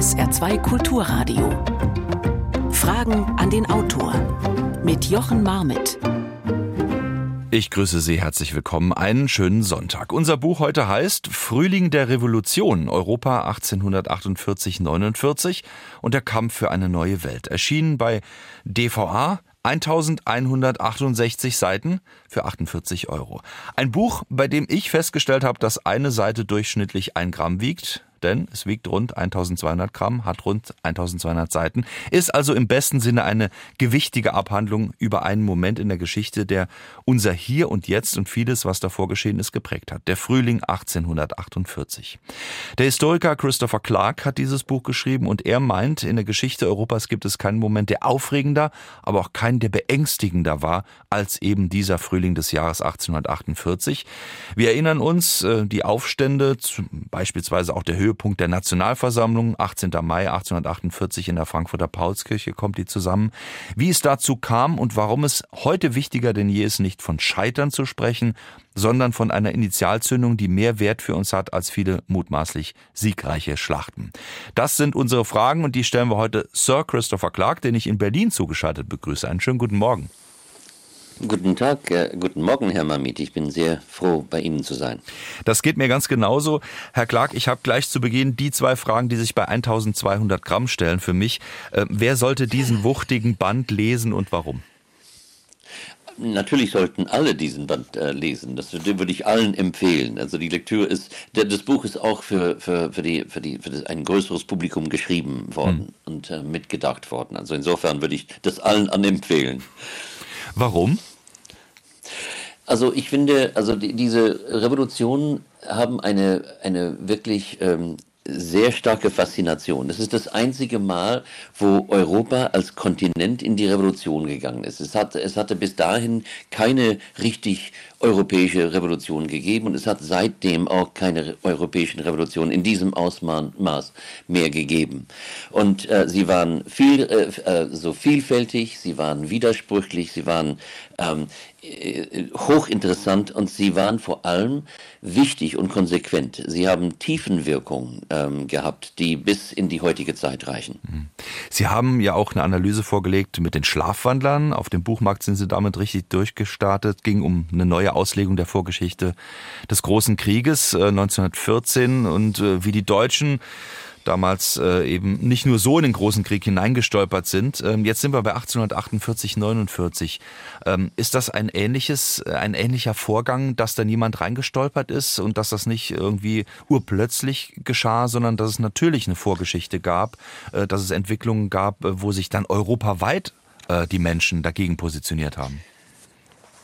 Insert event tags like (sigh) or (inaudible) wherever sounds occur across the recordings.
SR2 Kulturradio. Fragen an den Autor mit Jochen Marmitt. Ich grüße Sie herzlich willkommen. Einen schönen Sonntag. Unser Buch heute heißt Frühling der Revolution, Europa 1848-49 und der Kampf für eine neue Welt. Erschienen bei DVA 1168 Seiten für 48 Euro. Ein Buch, bei dem ich festgestellt habe, dass eine Seite durchschnittlich ein Gramm wiegt denn es wiegt rund 1200 Gramm, hat rund 1200 Seiten, ist also im besten Sinne eine gewichtige Abhandlung über einen Moment in der Geschichte, der unser Hier und Jetzt und vieles, was davor geschehen ist, geprägt hat. Der Frühling 1848. Der Historiker Christopher Clark hat dieses Buch geschrieben und er meint, in der Geschichte Europas gibt es keinen Moment, der aufregender, aber auch keinen, der beängstigender war, als eben dieser Frühling des Jahres 1848. Wir erinnern uns, äh, die Aufstände, beispielsweise auch der Höhe Höhepunkt der Nationalversammlung, 18. Mai 1848 in der Frankfurter Paulskirche kommt die zusammen. Wie es dazu kam und warum es heute wichtiger denn je ist, nicht von Scheitern zu sprechen, sondern von einer Initialzündung, die mehr Wert für uns hat als viele mutmaßlich siegreiche Schlachten. Das sind unsere Fragen und die stellen wir heute Sir Christopher Clark, den ich in Berlin zugeschaltet begrüße. Einen schönen guten Morgen. Guten Tag, äh, guten Morgen, Herr Mamit. Ich bin sehr froh, bei Ihnen zu sein. Das geht mir ganz genauso. Herr Clark, ich habe gleich zu Beginn die zwei Fragen, die sich bei 1200 Gramm stellen für mich. Äh, wer sollte diesen wuchtigen Band lesen und warum? Natürlich sollten alle diesen Band äh, lesen. Das würde ich allen empfehlen. Also die Lektüre ist, der, das Buch ist auch für, für, für, die, für, die, für das, ein größeres Publikum geschrieben worden hm. und äh, mitgedacht worden. Also insofern würde ich das allen anempfehlen. Warum? Also ich finde, also die, diese Revolutionen haben eine, eine wirklich ähm, sehr starke Faszination. Das ist das einzige Mal, wo Europa als Kontinent in die Revolution gegangen ist. Es, hat, es hatte bis dahin keine richtig europäische Revolution gegeben und es hat seitdem auch keine europäischen Revolutionen in diesem Ausmaß mehr gegeben. Und äh, sie waren viel, äh, äh so vielfältig, sie waren widersprüchlich, sie waren ähm, äh, hochinteressant und sie waren vor allem wichtig und konsequent. Sie haben Tiefenwirkungen ähm, gehabt, die bis in die heutige Zeit reichen. Mhm. Sie haben ja auch eine Analyse vorgelegt mit den Schlafwandlern. Auf dem Buchmarkt sind Sie damit richtig durchgestartet. Ging um eine neue Auslegung der Vorgeschichte des Großen Krieges äh, 1914 und äh, wie die Deutschen damals äh, eben nicht nur so in den großen Krieg hineingestolpert sind. Ähm, jetzt sind wir bei 1848, 49. Ähm, ist das ein ähnliches, äh, ein ähnlicher Vorgang, dass da niemand reingestolpert ist und dass das nicht irgendwie urplötzlich geschah, sondern dass es natürlich eine Vorgeschichte gab, äh, dass es Entwicklungen gab, äh, wo sich dann europaweit äh, die Menschen dagegen positioniert haben?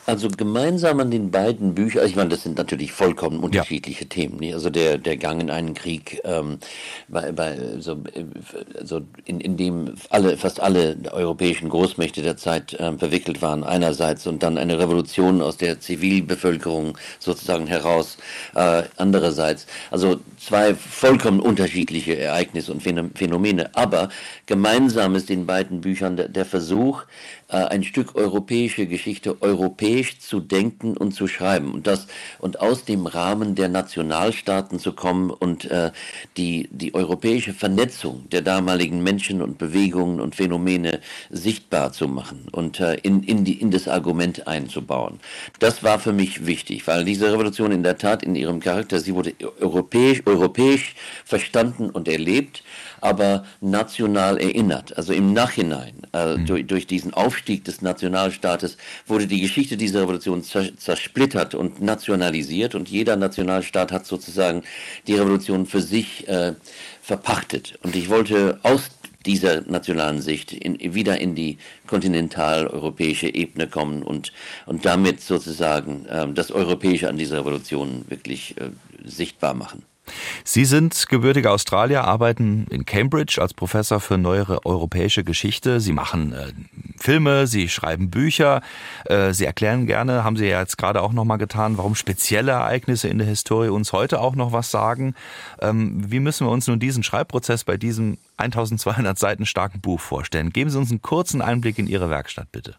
Also gemeinsam an den beiden Büchern, ich meine, das sind natürlich vollkommen unterschiedliche ja. Themen. Nicht? Also der, der Gang in einen Krieg, ähm, bei, bei, so, so in, in dem alle, fast alle europäischen Großmächte der Zeit äh, verwickelt waren, einerseits, und dann eine Revolution aus der Zivilbevölkerung sozusagen heraus, äh, andererseits. Also zwei vollkommen unterschiedliche Ereignisse und Phänomene, aber gemeinsam ist in beiden Büchern der, der Versuch, ein Stück europäische Geschichte europäisch zu denken und zu schreiben und das und aus dem Rahmen der Nationalstaaten zu kommen und äh, die die europäische Vernetzung der damaligen Menschen und Bewegungen und Phänomene sichtbar zu machen und äh, in in die in das Argument einzubauen. Das war für mich wichtig, weil diese Revolution in der Tat in ihrem Charakter sie wurde europäisch europäisch verstanden und erlebt aber national erinnert. Also im Nachhinein, äh, mhm. durch, durch, diesen Aufstieg des Nationalstaates, wurde die Geschichte dieser Revolution zersplittert und nationalisiert und jeder Nationalstaat hat sozusagen die Revolution für sich äh, verpachtet. Und ich wollte aus dieser nationalen Sicht in, wieder in die kontinentaleuropäische Ebene kommen und, und damit sozusagen äh, das Europäische an dieser Revolution wirklich äh, sichtbar machen. Sie sind gebürtiger Australier, arbeiten in Cambridge als Professor für neuere europäische Geschichte. Sie machen äh, Filme, Sie schreiben Bücher, äh, Sie erklären gerne, haben Sie ja jetzt gerade auch nochmal getan, warum spezielle Ereignisse in der Historie uns heute auch noch was sagen. Ähm, wie müssen wir uns nun diesen Schreibprozess bei diesem 1200 Seiten starken Buch vorstellen? Geben Sie uns einen kurzen Einblick in Ihre Werkstatt, bitte.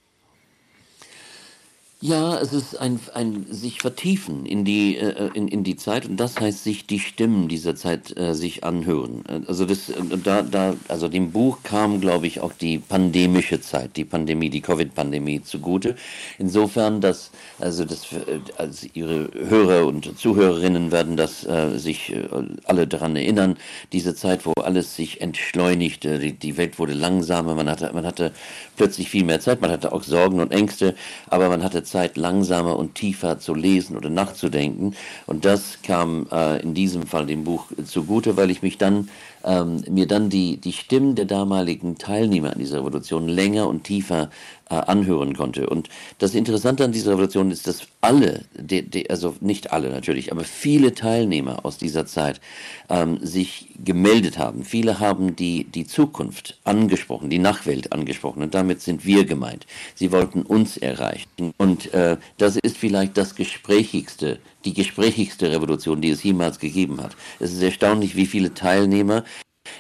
Ja, es ist ein, ein sich vertiefen in die, äh, in, in die Zeit und das heißt sich die Stimmen dieser Zeit äh, sich anhören. Also das, da, da, also dem Buch kam, glaube ich, auch die pandemische Zeit, die Pandemie, die Covid-Pandemie zugute. Insofern, dass, also das, äh, also Ihre Hörer und Zuhörerinnen werden das äh, sich äh, alle daran erinnern, diese Zeit, wo alles sich entschleunigte, die, die Welt wurde langsamer, man hatte, man hatte plötzlich viel mehr Zeit, man hatte auch Sorgen und Ängste, aber man hatte Zeit, langsamer und tiefer zu lesen oder nachzudenken. Und das kam äh, in diesem Fall dem Buch zugute, weil ich mich dann ähm, mir dann die, die Stimmen der damaligen Teilnehmer an dieser Revolution länger und tiefer anhören konnte. Und das Interessante an dieser Revolution ist, dass alle, de, de, also nicht alle natürlich, aber viele Teilnehmer aus dieser Zeit ähm, sich gemeldet haben. Viele haben die, die Zukunft angesprochen, die Nachwelt angesprochen. Und damit sind wir gemeint. Sie wollten uns erreichen. Und äh, das ist vielleicht das Gesprächigste die gesprächigste Revolution, die es jemals gegeben hat. Es ist erstaunlich, wie viele Teilnehmer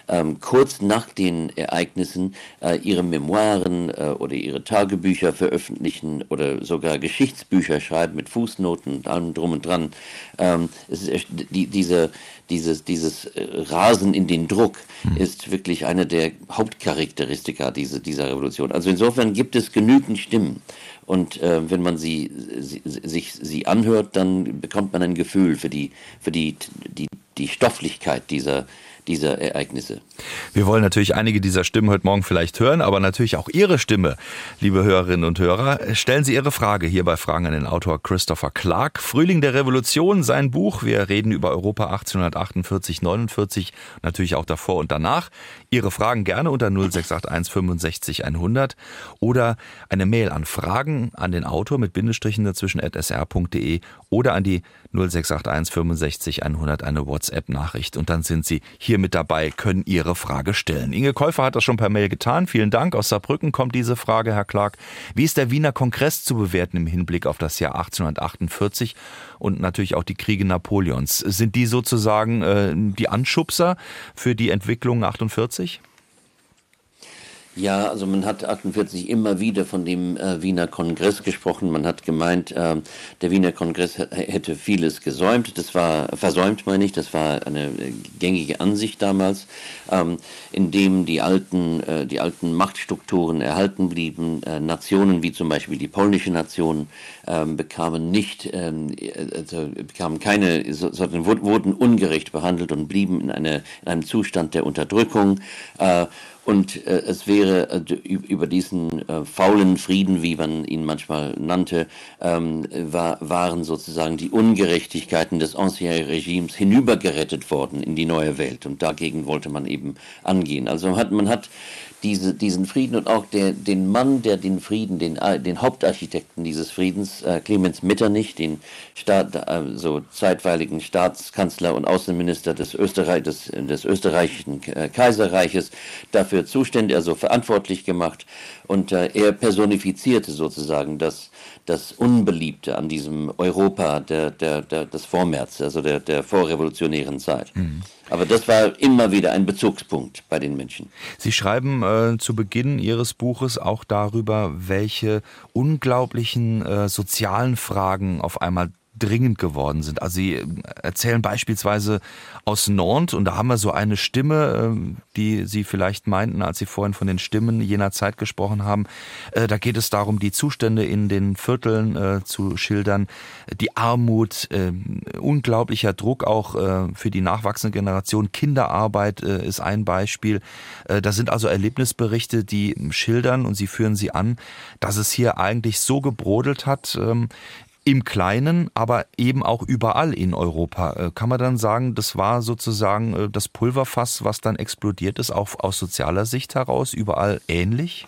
ähm, kurz nach den Ereignissen äh, ihre Memoiren äh, oder ihre Tagebücher veröffentlichen oder sogar Geschichtsbücher schreiben mit Fußnoten und allem drum und dran. Ähm, es ist, die, diese, dieses, dieses äh, Rasen in den Druck mhm. ist wirklich eine der Hauptcharakteristika diese, dieser Revolution. Also insofern gibt es genügend Stimmen. Und äh, wenn man sie, sie, sich sie anhört, dann bekommt man ein Gefühl für die, für die, die, die Stofflichkeit dieser, dieser Ereignisse. Wir wollen natürlich einige dieser Stimmen heute Morgen vielleicht hören, aber natürlich auch Ihre Stimme, liebe Hörerinnen und Hörer. Stellen Sie Ihre Frage hier bei Fragen an den Autor Christopher Clark. Frühling der Revolution, sein Buch. Wir reden über Europa 1848, 49, natürlich auch davor und danach. Ihre Fragen gerne unter 0681 65 100 oder eine Mail an Fragen an den Autor mit Bindestrichen dazwischen at sr.de oder an die 0681 65 100 eine WhatsApp-Nachricht. Und dann sind Sie hier mit dabei, können Ihre Frage stellen. Inge Käufer hat das schon per Mail getan. Vielen Dank. Aus Saarbrücken kommt diese Frage, Herr Clark. Wie ist der Wiener Kongress zu bewerten im Hinblick auf das Jahr 1848 und natürlich auch die Kriege Napoleons? Sind die sozusagen äh, die Anschubser für die Entwicklung 48? Ja, also man hat 48 immer wieder von dem äh, Wiener Kongress gesprochen. Man hat gemeint, äh, der Wiener Kongress hätte vieles gesäumt. Das war versäumt, meine ich. Das war eine äh, gängige Ansicht damals, ähm, in dem die alten, äh, die alten Machtstrukturen erhalten blieben. Äh, Nationen wie zum Beispiel die polnische Nation ähm, bekamen nicht, ähm, also bekamen keine, sondern wurden ungerecht behandelt und blieben in, eine, in einem Zustand der Unterdrückung. Äh, und äh, es wäre äh, über diesen äh, faulen Frieden, wie man ihn manchmal nannte, ähm, war, waren sozusagen die Ungerechtigkeiten des Ancien Regimes hinübergerettet worden in die neue Welt. Und dagegen wollte man eben angehen. Also hat, man hat diese, diesen Frieden und auch der, den Mann, der den Frieden, den, den Hauptarchitekten dieses Friedens, äh, Clemens Metternich, den Staat, äh, so zeitweiligen Staatskanzler und Außenminister des, Österreich, des, des österreichischen äh, Kaiserreiches, dafür zuständig, also verantwortlich gemacht. Und äh, er personifizierte sozusagen das, das Unbeliebte an diesem Europa der, der, der, des Vormärz, also der, der vorrevolutionären Zeit. Mhm. Aber das war immer wieder ein Bezugspunkt bei den Menschen. Sie schreiben äh, zu Beginn Ihres Buches auch darüber, welche unglaublichen äh, sozialen Fragen auf einmal dringend geworden sind. Also Sie erzählen beispielsweise aus Nantes und da haben wir so eine Stimme, ähm, die Sie vielleicht meinten, als Sie vorhin von den Stimmen jener Zeit gesprochen haben. Äh, da geht es darum, die Zustände in den Vierteln äh, zu schildern, die Armut, ähm, unglaublicher Druck auch äh, für die nachwachsende Generation, Kinderarbeit ist ein Beispiel. Da sind also Erlebnisberichte, die schildern und Sie führen sie an, dass es hier eigentlich so gebrodelt hat, ähm, im Kleinen, aber eben auch überall in Europa. Äh, kann man dann sagen, das war sozusagen äh, das Pulverfass, was dann explodiert ist, auch aus sozialer Sicht heraus, überall ähnlich?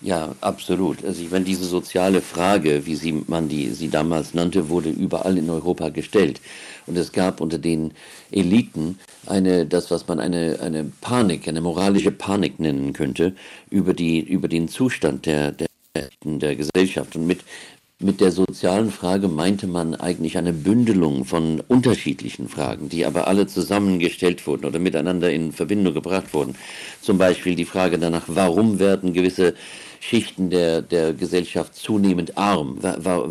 Ja, absolut. Also ich meine, diese soziale Frage, wie sie, man die, sie damals nannte, wurde überall in Europa gestellt. Und es gab unter den Eliten eine, das, was man eine, eine Panik, eine moralische Panik nennen könnte, über, die, über den Zustand der, der, der Gesellschaft. Und mit, mit der sozialen Frage meinte man eigentlich eine Bündelung von unterschiedlichen Fragen, die aber alle zusammengestellt wurden oder miteinander in Verbindung gebracht wurden. Zum Beispiel die Frage danach, warum werden gewisse Schichten der, der Gesellschaft zunehmend arm.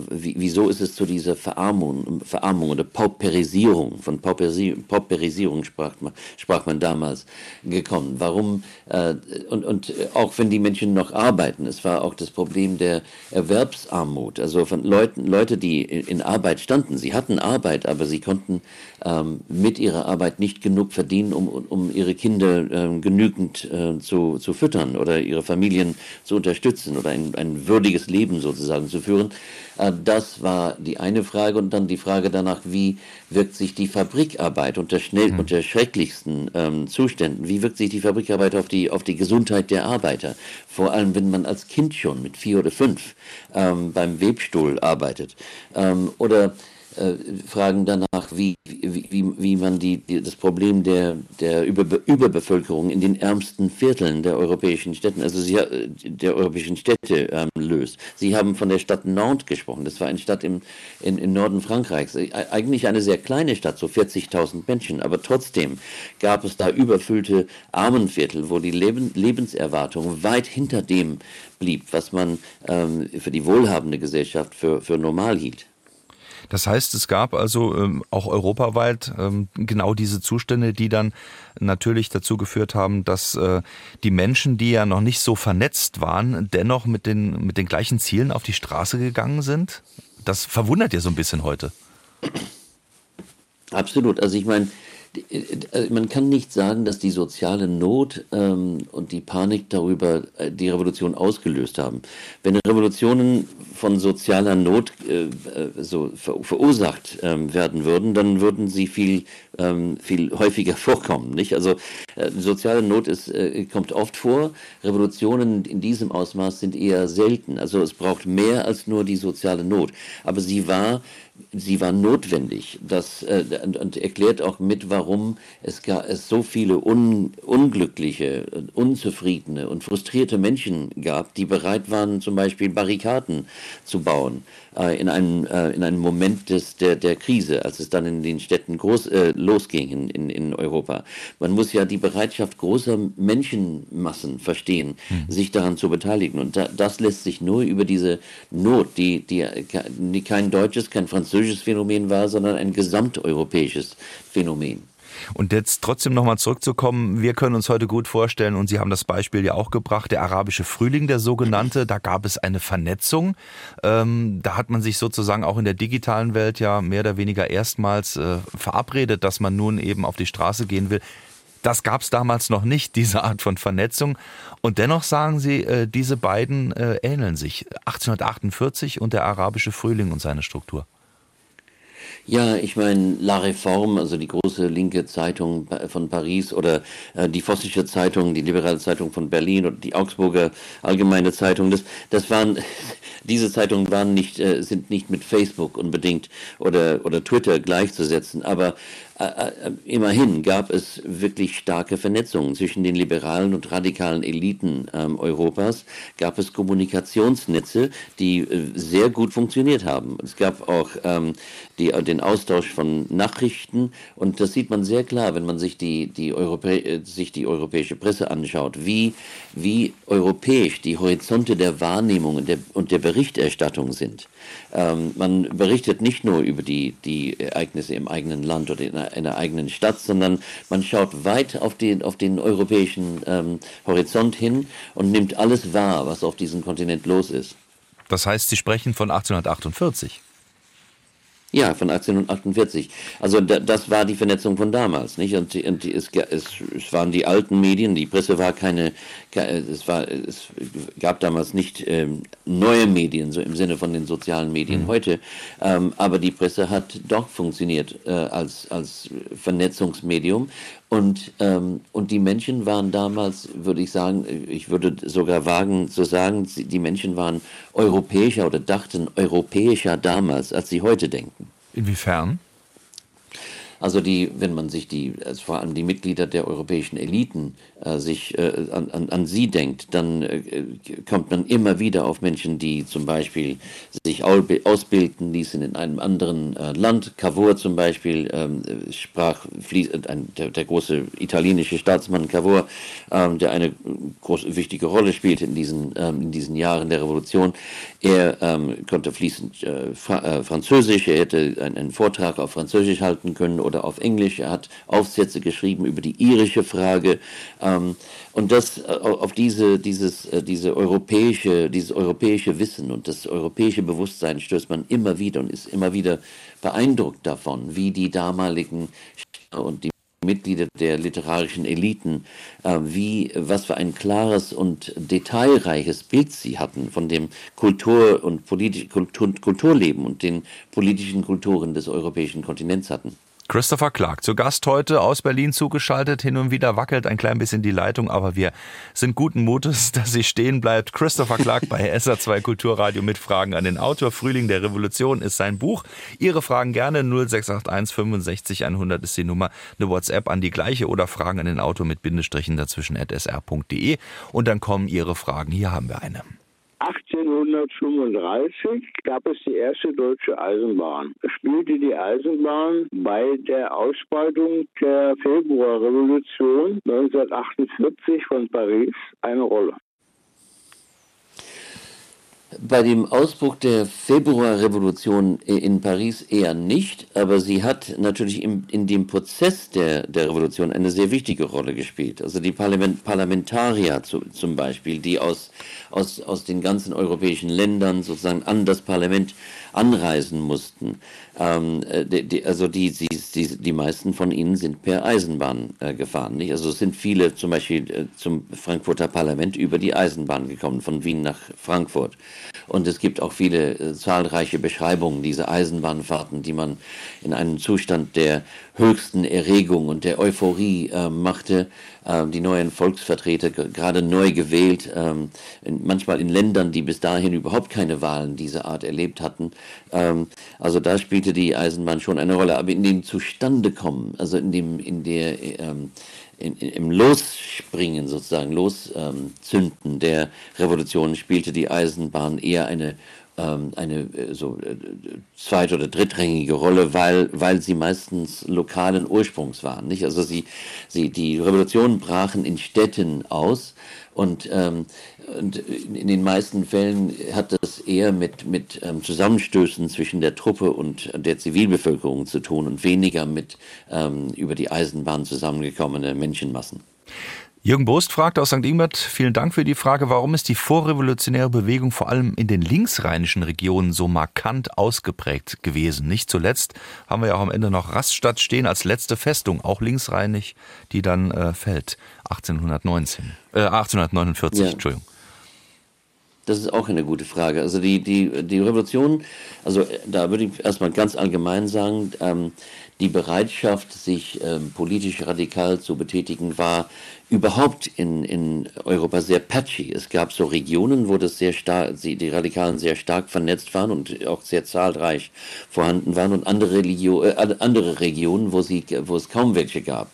Wieso ist es zu dieser Verarmung, Verarmung oder Pauperisierung, von Pauperisierung, Pauperisierung sprach, man, sprach man damals, gekommen? Warum, äh, und, und auch wenn die Menschen noch arbeiten, es war auch das Problem der Erwerbsarmut, also von Leuten, Leute, die in Arbeit standen. Sie hatten Arbeit, aber sie konnten ähm, mit ihrer Arbeit nicht genug verdienen, um, um ihre Kinder äh, genügend äh, zu, zu füttern oder ihre Familien zu unterstützen oder ein, ein würdiges Leben sozusagen zu führen. Äh, das war die eine Frage und dann die Frage danach, wie wirkt sich die Fabrikarbeit unter schnell, mhm. unter schrecklichsten ähm, Zuständen, wie wirkt sich die Fabrikarbeit auf die, auf die Gesundheit der Arbeiter? Vor allem, wenn man als Kind schon mit vier oder fünf ähm, beim Webstuhl arbeitet. Ähm, oder äh, fragen danach, wie, wie, wie man die, die, das Problem der, der Über, Überbevölkerung in den ärmsten Vierteln der europäischen Städte, also sie, der europäischen Städte ähm, löst. Sie haben von der Stadt Nantes gesprochen. Das war eine Stadt im, in, im Norden Frankreichs. Äh, eigentlich eine sehr kleine Stadt, so 40.000 Menschen, aber trotzdem gab es da überfüllte Armenviertel, wo die Leben, Lebenserwartung weit hinter dem blieb, was man ähm, für die wohlhabende Gesellschaft für, für normal hielt. Das heißt, es gab also ähm, auch europaweit ähm, genau diese Zustände, die dann natürlich dazu geführt haben, dass äh, die Menschen, die ja noch nicht so vernetzt waren, dennoch mit den, mit den gleichen Zielen auf die Straße gegangen sind. Das verwundert ja so ein bisschen heute. Absolut. Also ich meine, man kann nicht sagen, dass die soziale Not ähm, und die Panik darüber äh, die Revolution ausgelöst haben. Wenn Revolutionen von sozialer Not äh, äh so ver verursacht ähm, werden würden, dann würden sie viel, ähm, viel häufiger (laughs) vorkommen. Nicht? Also äh, soziale Not ist, äh, kommt oft vor. Revolutionen in diesem Ausmaß sind eher selten. Also es braucht mehr als nur die soziale Not. Aber sie war sie war notwendig. Das, äh, und, und, erklärt auch mit, warum es, gar, es so viele un, unglückliche, unzufriedene und frustrierte Menschen gab, die bereit waren, zum Beispiel Barrikaden zu bauen äh, in, einem, äh, in einem Moment des, der, der Krise, als es dann in den Städten groß, äh, losging in, in, in Europa. Man muss ja die Bereitschaft großer Menschenmassen verstehen, mhm. sich daran zu beteiligen. Und da, das lässt sich nur über diese Not, die, die, die kein deutsches, kein französisches Phänomen war, sondern ein gesamteuropäisches Phänomen. Und jetzt trotzdem nochmal zurückzukommen, wir können uns heute gut vorstellen, und Sie haben das Beispiel ja auch gebracht, der arabische Frühling, der sogenannte, da gab es eine Vernetzung. Ähm, da hat man sich sozusagen auch in der digitalen Welt ja mehr oder weniger erstmals äh, verabredet, dass man nun eben auf die Straße gehen will. Das gab es damals noch nicht, (laughs) diese Art von Vernetzung. Und dennoch sagen Sie, äh, diese beiden äh, ähneln sich. 1848 und der arabische Frühling und seine Struktur. Ja, ich meine, La Réforme, also die große linke Zeitung von Paris oder äh, die Vossische Zeitung, die liberale Zeitung von Berlin oder die Augsburger Allgemeine Zeitung, das, das waren, (laughs) diese Zeitungen waren nicht, äh, sind nicht mit Facebook unbedingt oder, oder Twitter gleichzusetzen, aber immerhin gab es wirklich starke Vernetzungen zwischen den liberalen und radikalen Eliten ähm, Europas, gab es Kommunikationsnetze, die äh, sehr gut funktioniert haben. Es gab auch ähm, die, den Austausch von Nachrichten und das sieht man sehr klar, wenn man sich die, die, Europä sich die europäische Presse anschaut, wie, wie europäisch die Horizonte der Wahrnehmung und der, und der Berichterstattung sind. Ähm, man berichtet nicht nur über die, die Ereignisse im eigenen Land oder in einer, in einer eigenen Stadt, sondern man schaut weit auf den, auf den europäischen ähm, Horizont hin und nimmt alles wahr, was auf diesem Kontinent los ist. Das heißt, Sie sprechen von 1848. Ja, von 1848. Also da, das war die Vernetzung von damals, nicht? Und, und es, es, es, waren die alten Medien, die Presse war keine, es, war, es gab damals nicht ähm, neue Medien, so im Sinne von den sozialen Medien mhm. heute, ähm, aber die Presse hat doch funktioniert äh, als, als Vernetzungsmedium und, ähm, und die Menschen waren damals, würde ich sagen, ich würde sogar wagen zu sagen, die Menschen waren europäischer oder dachten europäischer damals, als sie heute denken. Inwiefern? Also die, wenn man sich die, also vor allem die Mitglieder der europäischen Eliten äh, sich äh, an, an, an sie denkt, dann äh, kommt man immer wieder auf Menschen, die zum Beispiel sich ausbilden ließen in einem anderen äh, Land. Cavour zum Beispiel ähm, sprach ein, der, der, große italienische Staatsmann Cavour, ähm, der eine große wichtige Rolle spielte in diesen ähm, in diesen Jahren der Revolution. Er konnte fließend äh, Fra äh, Französisch, er hätte einen, einen Vortrag auf Französisch halten können oder auf Englisch. Er hat Aufsätze geschrieben über die irische Frage. Ähm, und das äh, auf diese, dieses, äh, diese europäische, dieses europäische Wissen und das europäische Bewusstsein stößt man immer wieder und ist immer wieder beeindruckt davon, wie die damaligen und die Mitglieder der literarischen Eliten, äh, wie, was für ein klares und detailreiches Bild sie hatten von dem Kultur- und Kultur Kulturleben und den politischen Kulturen des europäischen Kontinents hatten. Christopher Clark, zu Gast heute aus Berlin zugeschaltet. Hin und wieder wackelt ein klein bisschen die Leitung, aber wir sind guten Mutes, (laughs) dass sie stehen bleibt. Christopher Clark bei SA2 Kulturradio mit Fragen an den Autor. Frühling der Revolution ist sein Buch. Ihre Fragen gerne 0681 65 100 ist die Nummer. Eine WhatsApp an die gleiche oder Fragen an den Autor mit Bindestrichen dazwischen at sr.de. Und dann kommen Ihre Fragen. Hier haben wir eine. 1835 gab es die erste deutsche Eisenbahn. Spielte die Eisenbahn bei der Ausbreitung der Februarrevolution 1948 von Paris eine Rolle? Bei dem Ausbruch der Februarrevolution in Paris eher nicht, aber sie hat natürlich im, in dem Prozess der, der Revolution eine sehr wichtige Rolle gespielt. Also die Parlament, Parlamentarier zu, zum Beispiel, die aus, aus, aus den ganzen europäischen Ländern sozusagen an das Parlament anreisen mussten. Ähm, äh, die, die, also die, die, die, die meisten von ihnen sind per Eisenbahn äh, gefahren. Nicht? Also es sind viele zum Beispiel äh, zum Frankfurter Parlament über die Eisenbahn gekommen, von Wien nach Frankfurt. Und es gibt auch viele äh, zahlreiche Beschreibungen dieser Eisenbahnfahrten, die man in einem Zustand der höchsten Erregung und der Euphorie äh, machte. Äh, die neuen Volksvertreter, gerade neu gewählt, ähm, in, manchmal in Ländern, die bis dahin überhaupt keine Wahlen dieser Art erlebt hatten. Ähm, also da spielte die Eisenbahn schon eine Rolle. Aber in dem Zustandekommen, also in dem, in der ähm, in, im Losspringen sozusagen, Loszünden der Revolution spielte die Eisenbahn eher eine ähm, eine äh, so äh, zweit- oder drittrangige Rolle, weil, weil sie meistens lokalen Ursprungs waren. Nicht? Also sie, sie, die Revolutionen brachen in Städten aus und, ähm, und in den meisten Fällen hat das eher mit, mit ähm, Zusammenstößen zwischen der Truppe und der Zivilbevölkerung zu tun und weniger mit ähm, über die Eisenbahn zusammengekommene Menschenmassen. Jürgen Bost fragt aus St. Ingbert, vielen Dank für die Frage, warum ist die vorrevolutionäre Bewegung vor allem in den linksrheinischen Regionen so markant ausgeprägt gewesen? Nicht zuletzt haben wir ja auch am Ende noch Raststadt stehen als letzte Festung, auch linksrheinig, die dann äh, fällt, 1819, äh, 1849, ja. Entschuldigung. Das ist auch eine gute Frage. Also die, die, die Revolution, also äh, da würde ich erstmal ganz allgemein sagen, ähm, die Bereitschaft, sich ähm, politisch radikal zu betätigen, war überhaupt in, in Europa sehr patchy. Es gab so Regionen, wo das sehr stark, die Radikalen sehr stark vernetzt waren und auch sehr zahlreich vorhanden waren und andere, Religio, äh, andere Regionen, wo, sie, wo es kaum welche gab.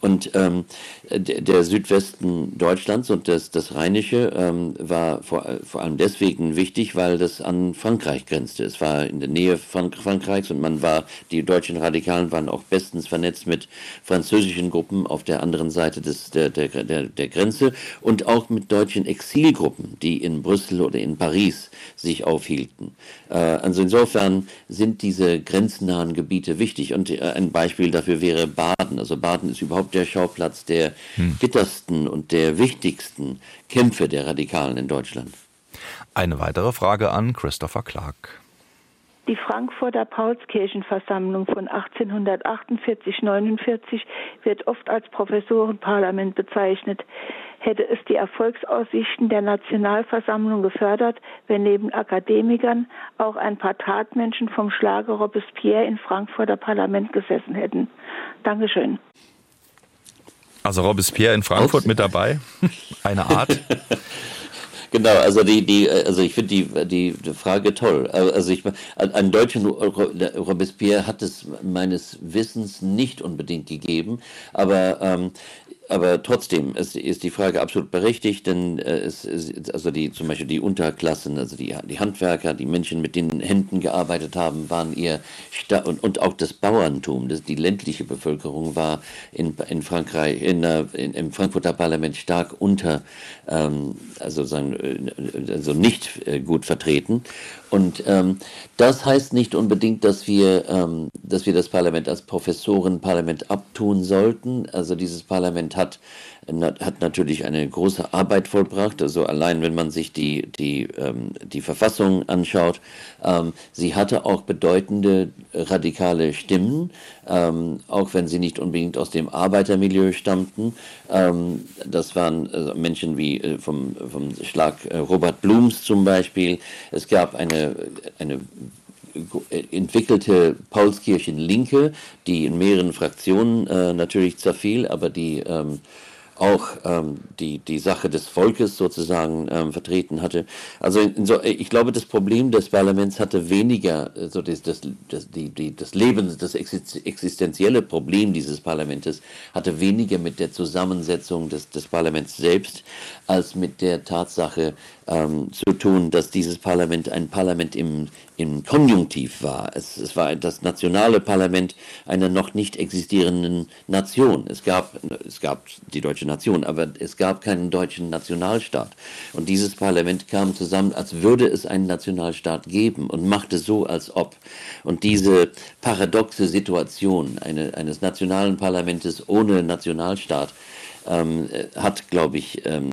Und ähm, der Südwesten Deutschlands und das, das Rheinische ähm, war vor, vor allem deswegen wichtig, weil das an Frankreich grenzte. Es war in der Nähe von Frankreichs und man war, die deutschen Radikalen waren auch bestens vernetzt mit französischen Gruppen auf der anderen Seite des, der, der, der, der Grenze und auch mit deutschen Exilgruppen, die in Brüssel oder in Paris sich aufhielten. Äh, also insofern sind diese grenznahen Gebiete wichtig. Und äh, ein Beispiel dafür wäre Baden. Also Baden ist überhaupt der Schauplatz der hm. bittersten und der wichtigsten Kämpfe der Radikalen in Deutschland. Eine weitere Frage an Christopher Clark. Die Frankfurter Paulskirchenversammlung von 1848-49 wird oft als Professorenparlament bezeichnet. Hätte es die Erfolgsaussichten der Nationalversammlung gefördert, wenn neben Akademikern auch ein paar Tatmenschen vom Schlage Robespierre im Frankfurter Parlament gesessen hätten? Dankeschön. Also Robespierre in Frankfurt mit dabei? (laughs) Eine Art? (laughs) genau, also die, die, also ich finde die, die, die Frage toll. Also ich einen deutschen Robespierre hat es meines Wissens nicht unbedingt gegeben, aber ähm, aber trotzdem ist, ist die Frage absolut berechtigt, denn äh, es, es, also die zum Beispiel die Unterklassen, also die, die Handwerker, die Menschen, mit den Händen gearbeitet haben, waren ihr und, und auch das Bauerntum, das, die ländliche Bevölkerung war in, in Frankreich, in, in, im Frankfurter Parlament stark unter, ähm, also, sagen, äh, also nicht äh, gut vertreten. Und ähm, das heißt nicht unbedingt, dass wir, ähm, dass wir das Parlament als Professorenparlament abtun sollten. Also dieses Parlament hat, hat natürlich eine große Arbeit vollbracht. Also allein wenn man sich die, die, ähm, die Verfassung anschaut, ähm, sie hatte auch bedeutende radikale Stimmen, ähm, auch wenn sie nicht unbedingt aus dem Arbeitermilieu stammten. Ähm, das waren also Menschen wie äh, vom, vom Schlag äh, Robert Blums zum Beispiel. Es gab eine, eine entwickelte Paulskirchen Linke, die in mehreren Fraktionen äh, natürlich zerfiel, aber die ähm, auch ähm, die, die Sache des Volkes sozusagen ähm, vertreten hatte. Also in, so, ich glaube, das Problem des Parlaments hatte weniger äh, so das, das, das, die, die, das Lebens, das existenzielle Problem dieses Parlaments hatte weniger mit der Zusammensetzung des, des Parlaments selbst als mit der Tatsache, ähm, zu tun, dass dieses Parlament ein Parlament im, im Konjunktiv war. Es, es war das nationale Parlament einer noch nicht existierenden Nation. Es gab, es gab die deutsche Nation, aber es gab keinen deutschen Nationalstaat. Und dieses Parlament kam zusammen, als würde es einen Nationalstaat geben und machte so, als ob. Und diese paradoxe Situation eine, eines nationalen Parlaments ohne Nationalstaat, ähm, hat, glaube ich, ähm,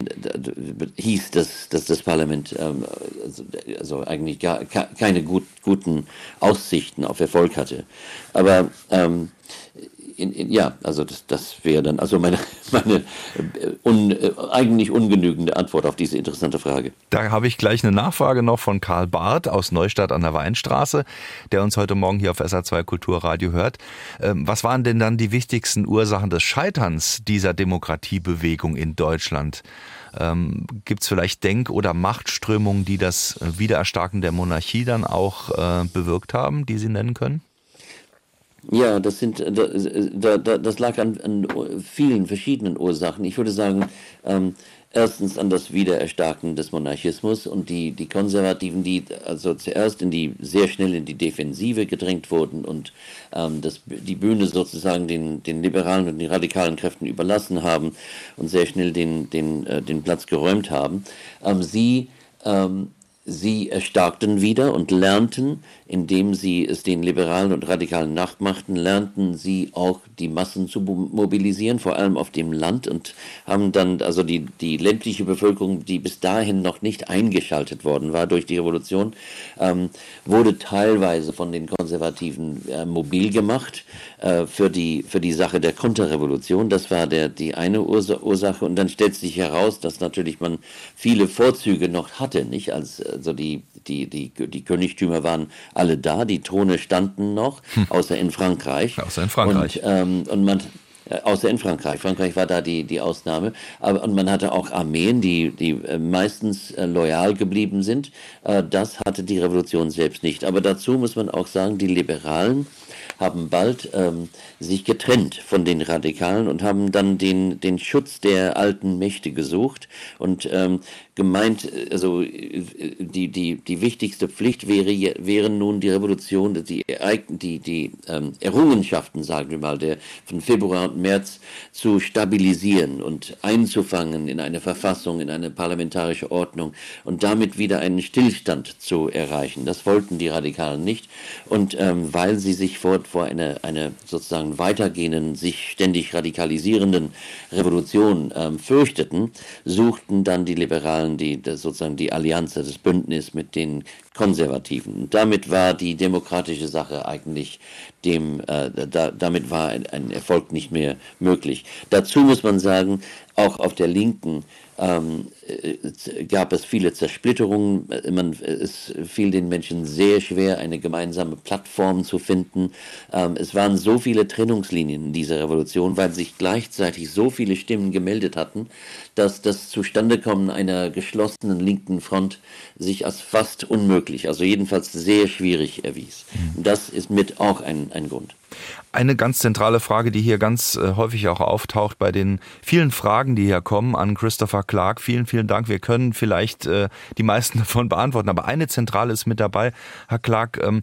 hieß, dass, dass das Parlament ähm, also, also, eigentlich gar, keine gut, guten Aussichten auf Erfolg hatte. Aber ähm, in, in, ja, also das, das wäre dann also meine, (laughs) meine äh, un, äh, eigentlich ungenügende Antwort auf diese interessante Frage. Da habe ich gleich eine Nachfrage noch von Karl Barth aus Neustadt an der Weinstraße, der uns heute Morgen hier auf SA2 Kulturradio hört. Ähm, was waren denn dann die wichtigsten Ursachen des Scheiterns dieser Demokratiebewegung in Deutschland? Ähm, Gibt es vielleicht Denk- oder Machtströmungen, die das Wiedererstarken der Monarchie dann auch äh, bewirkt haben, die Sie nennen können? Ja, das sind da, da, das lag an, an, vielen verschiedenen Ursachen. Ich würde sagen, ähm, erstens an das Wiedererstarken des Monarchismus und die, die Konservativen, die also zuerst in die sehr schnell in die Defensive gedrängt wurden und ähm, das, die Bühne sozusagen den, den liberalen und den radikalen Kräften überlassen haben und sehr schnell den, den, äh, den Platz geräumt haben. Ähm, sie ähm, Sie erstarkten wieder und lernten, indem sie es den Liberalen und Radikalen nachmachten, lernten sie auch die Massen zu mobilisieren, vor allem auf dem Land und haben dann also die, die ländliche Bevölkerung, die bis dahin noch nicht eingeschaltet worden war durch die Revolution, ähm, wurde teilweise von den Konservativen äh, mobil gemacht äh, für, die, für die Sache der Konterrevolution. Das war der, die eine Ursache und dann stellt sich heraus, dass natürlich man viele Vorzüge noch hatte, nicht als äh, also die, die, die, die Königtümer waren alle da, die Throne standen noch, hm. außer in Frankreich. Außer in Frankreich. Und, ähm, und man, äh, außer in Frankreich. Frankreich war da die, die Ausnahme. Aber, und man hatte auch Armeen, die, die äh, meistens äh, loyal geblieben sind. Das hatte die Revolution selbst nicht. Aber dazu muss man auch sagen, die Liberalen haben bald ähm, sich getrennt von den Radikalen und haben dann den, den Schutz der alten Mächte gesucht und ähm, gemeint, also die, die, die wichtigste Pflicht wäre, wären nun die Revolution, die, die, die ähm, Errungenschaften, sagen wir mal, der von Februar und März zu stabilisieren und einzufangen in eine Verfassung, in eine parlamentarische Ordnung und damit wieder einen Stillstand zu erreichen. Das wollten die Radikalen nicht. Und ähm, weil sie sich vor, vor einer eine sozusagen weitergehenden, sich ständig radikalisierenden Revolution ähm, fürchteten, suchten dann die Liberalen Liberalen die, das sozusagen die Allianz, das Bündnis mit den Konservativen. Und damit war die demokratische Sache eigentlich dem, äh, da, damit war ein, ein Erfolg nicht mehr möglich. Dazu muss man sagen, auch auf der Linken ähm, äh, gab es viele Zersplitterungen. Man, es fiel den Menschen sehr schwer, eine gemeinsame Plattform zu finden. Ähm, es waren so viele Trennungslinien in dieser Revolution, weil sich gleichzeitig so viele Stimmen gemeldet hatten, dass das Zustandekommen einer geschlossenen linken Front sich als fast unmöglich, also jedenfalls sehr schwierig erwies. Mhm. Das ist mit auch ein, ein Grund. Eine ganz zentrale Frage, die hier ganz äh, häufig auch auftaucht bei den vielen Fragen, die hier kommen an Christopher Clark. Vielen, vielen Dank. Wir können vielleicht äh, die meisten (laughs) davon beantworten, aber eine zentrale ist mit dabei. Herr Clark, ähm,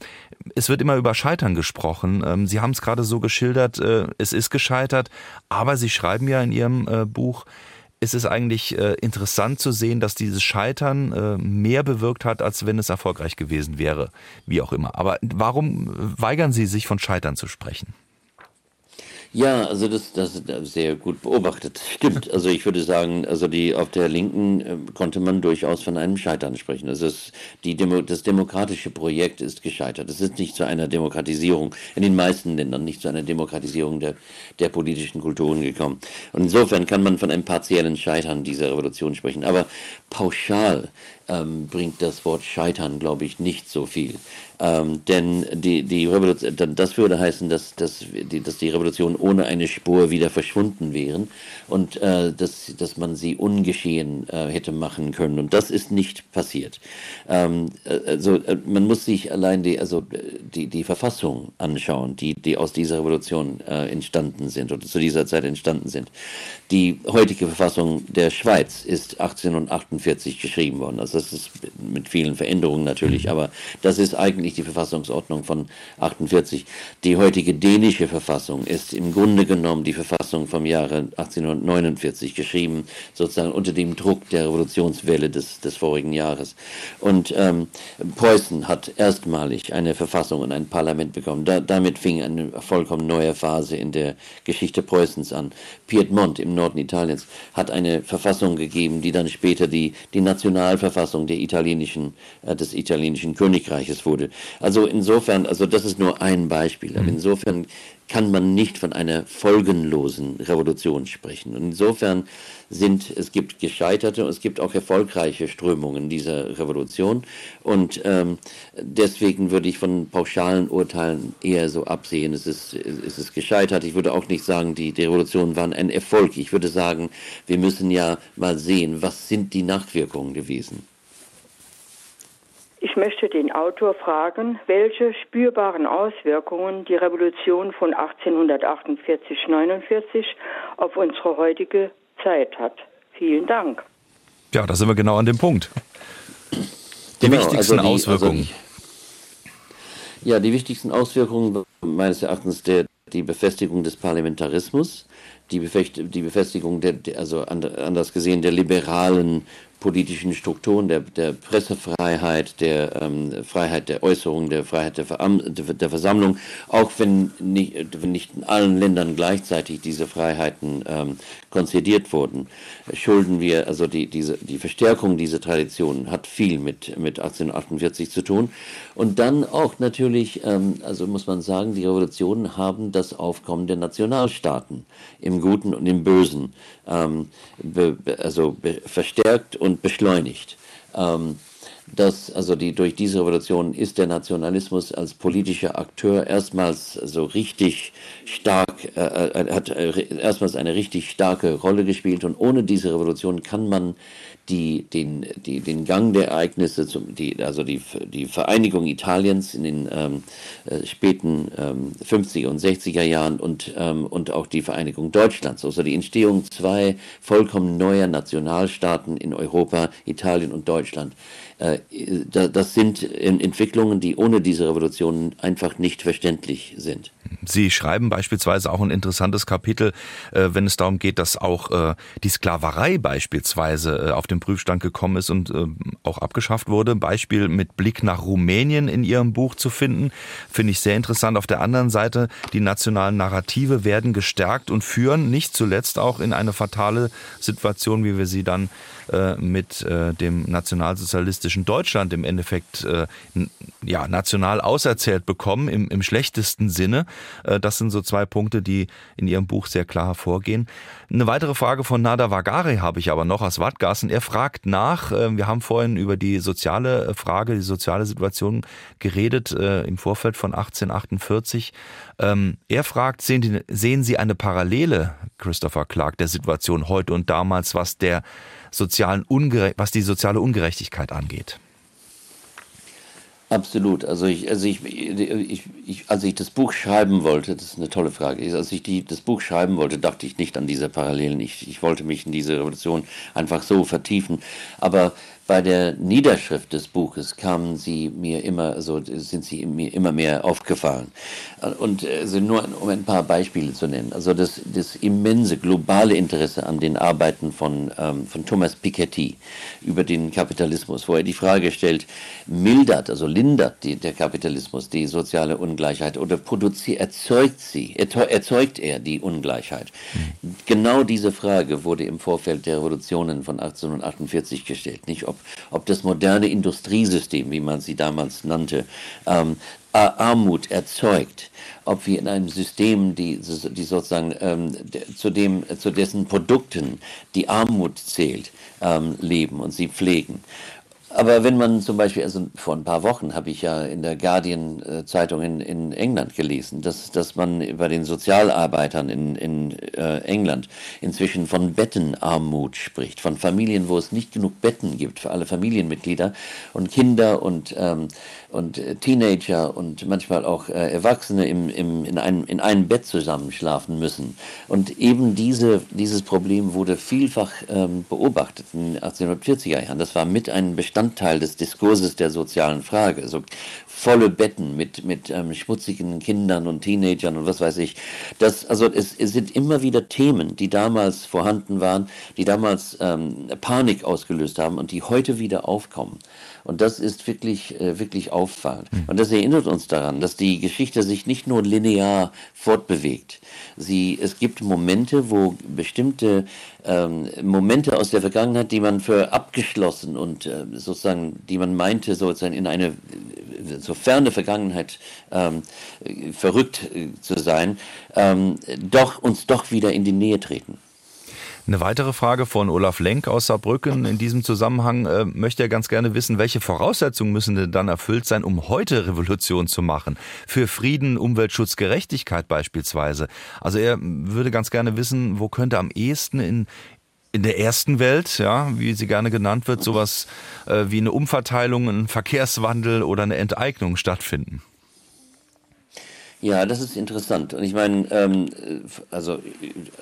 es wird immer über Scheitern gesprochen. Ähm, Sie haben es gerade so geschildert, äh, es ist gescheitert, aber Sie schreiben ja in Ihrem Buch, ist es eigentlich äh, interessant zu sehen, dass dieses Scheitern äh, mehr bewirkt hat, als wenn es erfolgreich gewesen wäre, wie auch immer. Aber warum weigern Sie sich von Scheitern zu sprechen? Ja, also das, das ist sehr gut beobachtet. Stimmt. Also ich würde sagen, also die auf der Linken äh, konnte man durchaus von einem Scheitern sprechen. Also es, die Demo, das demokratische Projekt ist gescheitert. Es ist nicht zu einer Demokratisierung in den meisten Ländern nicht zu einer Demokratisierung der, der politischen Kulturen gekommen. Und insofern kann man von einem partiellen Scheitern dieser Revolution sprechen. Aber pauschal ähm, bringt das Wort Scheitern, glaube ich, nicht so viel. Ähm, denn die, die Revolution, das würde heißen, dass, dass, die, dass die Revolution ohne eine Spur wieder verschwunden wären und äh, dass, dass man sie ungeschehen äh, hätte machen können. Und das ist nicht passiert. Ähm, äh, also äh, man muss sich allein die, also die, die Verfassung anschauen, die, die aus dieser Revolution äh, entstanden sind oder zu dieser Zeit entstanden sind. Die heutige Verfassung der Schweiz ist 1848 geschrieben worden. Also das ist mit vielen Veränderungen natürlich, aber das ist eigentlich die Verfassungsordnung von 48. Die heutige dänische Verfassung ist im Grunde genommen die Verfassung vom Jahre 1849 geschrieben, sozusagen unter dem Druck der Revolutionswelle des, des vorigen Jahres. Und ähm, Preußen hat erstmalig eine Verfassung und ein Parlament bekommen. Da, damit fing eine vollkommen neue Phase in der Geschichte Preußens an. Piedmont im Norden Italiens hat eine Verfassung gegeben, die dann später die, die Nationalverfassung der italienischen, äh, des italienischen Königreiches wurde. Also insofern, also das ist nur ein Beispiel. Aber mhm. insofern kann man nicht von einer folgenlosen Revolution sprechen. Und insofern sind, es gibt gescheiterte und es gibt auch erfolgreiche Strömungen dieser Revolution. Und ähm, deswegen würde ich von pauschalen Urteilen eher so absehen, es ist, es ist gescheitert. Ich würde auch nicht sagen, die, die Revolutionen waren ein Erfolg. Ich würde sagen, wir müssen ja mal sehen, was sind die Nachwirkungen gewesen. Ich möchte den Autor fragen, welche spürbaren Auswirkungen die Revolution von 1848-49 auf unsere heutige Zeit hat. Vielen Dank. Ja, da sind wir genau an dem Punkt. Die genau, wichtigsten also die, Auswirkungen. Also die, ja, die wichtigsten Auswirkungen meines Erachtens der die Befestigung des Parlamentarismus, die, Befestigung der, also anders gesehen, der liberalen politischen Strukturen, der, der Pressefreiheit, der ähm, Freiheit der Äußerung, der Freiheit der, Ver der Versammlung, auch wenn nicht, wenn nicht, in allen Ländern gleichzeitig diese Freiheiten ähm, konzediert wurden, schulden wir, also die, diese, die Verstärkung dieser Traditionen hat viel mit, mit 1848 zu tun. Und dann auch natürlich, ähm, also muss man sagen, die Revolutionen haben das Aufkommen der Nationalstaaten im Guten und im Bösen ähm, be, also be, verstärkt und beschleunigt. Ähm, dass also die, durch diese Revolution ist der Nationalismus als politischer Akteur erstmals so richtig stark, äh, äh hat äh, erstmals eine richtig starke Rolle gespielt und ohne diese Revolution kann man die, den, die, den Gang der Ereignisse, zum, die, also die, die Vereinigung Italiens in den ähm, äh, späten ähm, 50er und 60er Jahren und, ähm, und auch die Vereinigung Deutschlands, also die Entstehung zwei vollkommen neuer Nationalstaaten in Europa, Italien und Deutschland. Äh, das sind Entwicklungen, die ohne diese Revolution einfach nicht verständlich sind. Sie schreiben beispielsweise auch ein interessantes Kapitel, äh, wenn es darum geht, dass auch die Sklaverei beispielsweise auf den Prüfstand gekommen ist und auch abgeschafft wurde. Beispiel mit Blick nach Rumänien in Ihrem Buch zu finden, finde ich sehr interessant. Auf der anderen Seite, die nationalen Narrative werden gestärkt und führen nicht zuletzt auch in eine fatale Situation, wie wir sie dann mit dem nationalsozialistischen Deutschland im Endeffekt äh, ja, national auserzählt bekommen, im, im schlechtesten Sinne. Äh, das sind so zwei Punkte, die in Ihrem Buch sehr klar hervorgehen. Eine weitere Frage von Nada Vagari habe ich aber noch aus Wattgassen. Er fragt nach, äh, wir haben vorhin über die soziale Frage, die soziale Situation geredet äh, im Vorfeld von 1848. Ähm, er fragt, sehen, sehen Sie eine Parallele, Christopher Clark, der Situation heute und damals, was der sozialen Ungere was die soziale Ungerechtigkeit angeht? Absolut. Also ich, also ich, ich, ich, als ich das Buch schreiben wollte, das ist eine tolle Frage. Als ich die, das Buch schreiben wollte, dachte ich nicht an diese Parallelen. Ich, ich wollte mich in diese Revolution einfach so vertiefen. Aber bei der Niederschrift des Buches kamen sie mir immer, so sind sie mir immer mehr aufgefallen. Und also nur um ein paar Beispiele zu nennen. Also das, das immense globale Interesse an den Arbeiten von, ähm, von Thomas Piketty über den Kapitalismus, wo er die Frage stellt, mildert, also lindert die, der Kapitalismus die soziale Ungleichheit oder produziert, erzeugt sie, erzeugt er die Ungleichheit? Mhm. Genau diese Frage wurde im Vorfeld der Revolutionen von 1848 gestellt. Nicht ob, ob das moderne Industriesystem, wie man sie damals nannte, ähm, Armut erzeugt, ob wir in einem System, die, die sozusagen ähm, zu, dem, zu dessen Produkten die Armut zählt, ähm, leben und sie pflegen. Aber wenn man zum Beispiel, also vor ein paar Wochen habe ich ja in der Guardian-Zeitung in, in England gelesen, dass, dass man bei den Sozialarbeitern in, in äh, England inzwischen von Bettenarmut spricht, von Familien, wo es nicht genug Betten gibt für alle Familienmitglieder und Kinder und, ähm, und äh, Teenager und manchmal auch äh, Erwachsene im, im, in, einem, in einem Bett zusammenschlafen müssen. Und eben diese, dieses Problem wurde vielfach ähm, beobachtet in den 1840er Jahren. Das war mit Bestand Bestandteil des Diskurses der sozialen Frage. Also volle Betten mit, mit ähm, schmutzigen Kindern und Teenagern und was weiß ich. Das, also es, es sind immer wieder Themen, die damals vorhanden waren, die damals ähm, Panik ausgelöst haben und die heute wieder aufkommen. Und das ist wirklich, äh, wirklich auffallend. Hm. Und das erinnert uns daran, dass die Geschichte sich nicht nur linear fortbewegt. Sie, es gibt Momente, wo bestimmte ähm, Momente aus der Vergangenheit, die man für abgeschlossen und äh, sozusagen, die man meinte, sozusagen in eine so ferne Vergangenheit ähm, verrückt äh, zu sein, ähm, doch uns doch wieder in die Nähe treten. Eine weitere Frage von Olaf Lenk aus Saarbrücken. In diesem Zusammenhang äh, möchte er ganz gerne wissen, welche Voraussetzungen müssen denn dann erfüllt sein, um heute Revolution zu machen? Für Frieden, Umweltschutz, Gerechtigkeit beispielsweise. Also er würde ganz gerne wissen, wo könnte am ehesten in, in der ersten Welt, ja, wie sie gerne genannt wird, sowas äh, wie eine Umverteilung, ein Verkehrswandel oder eine Enteignung stattfinden? Ja, das ist interessant. Und ich meine, ähm, also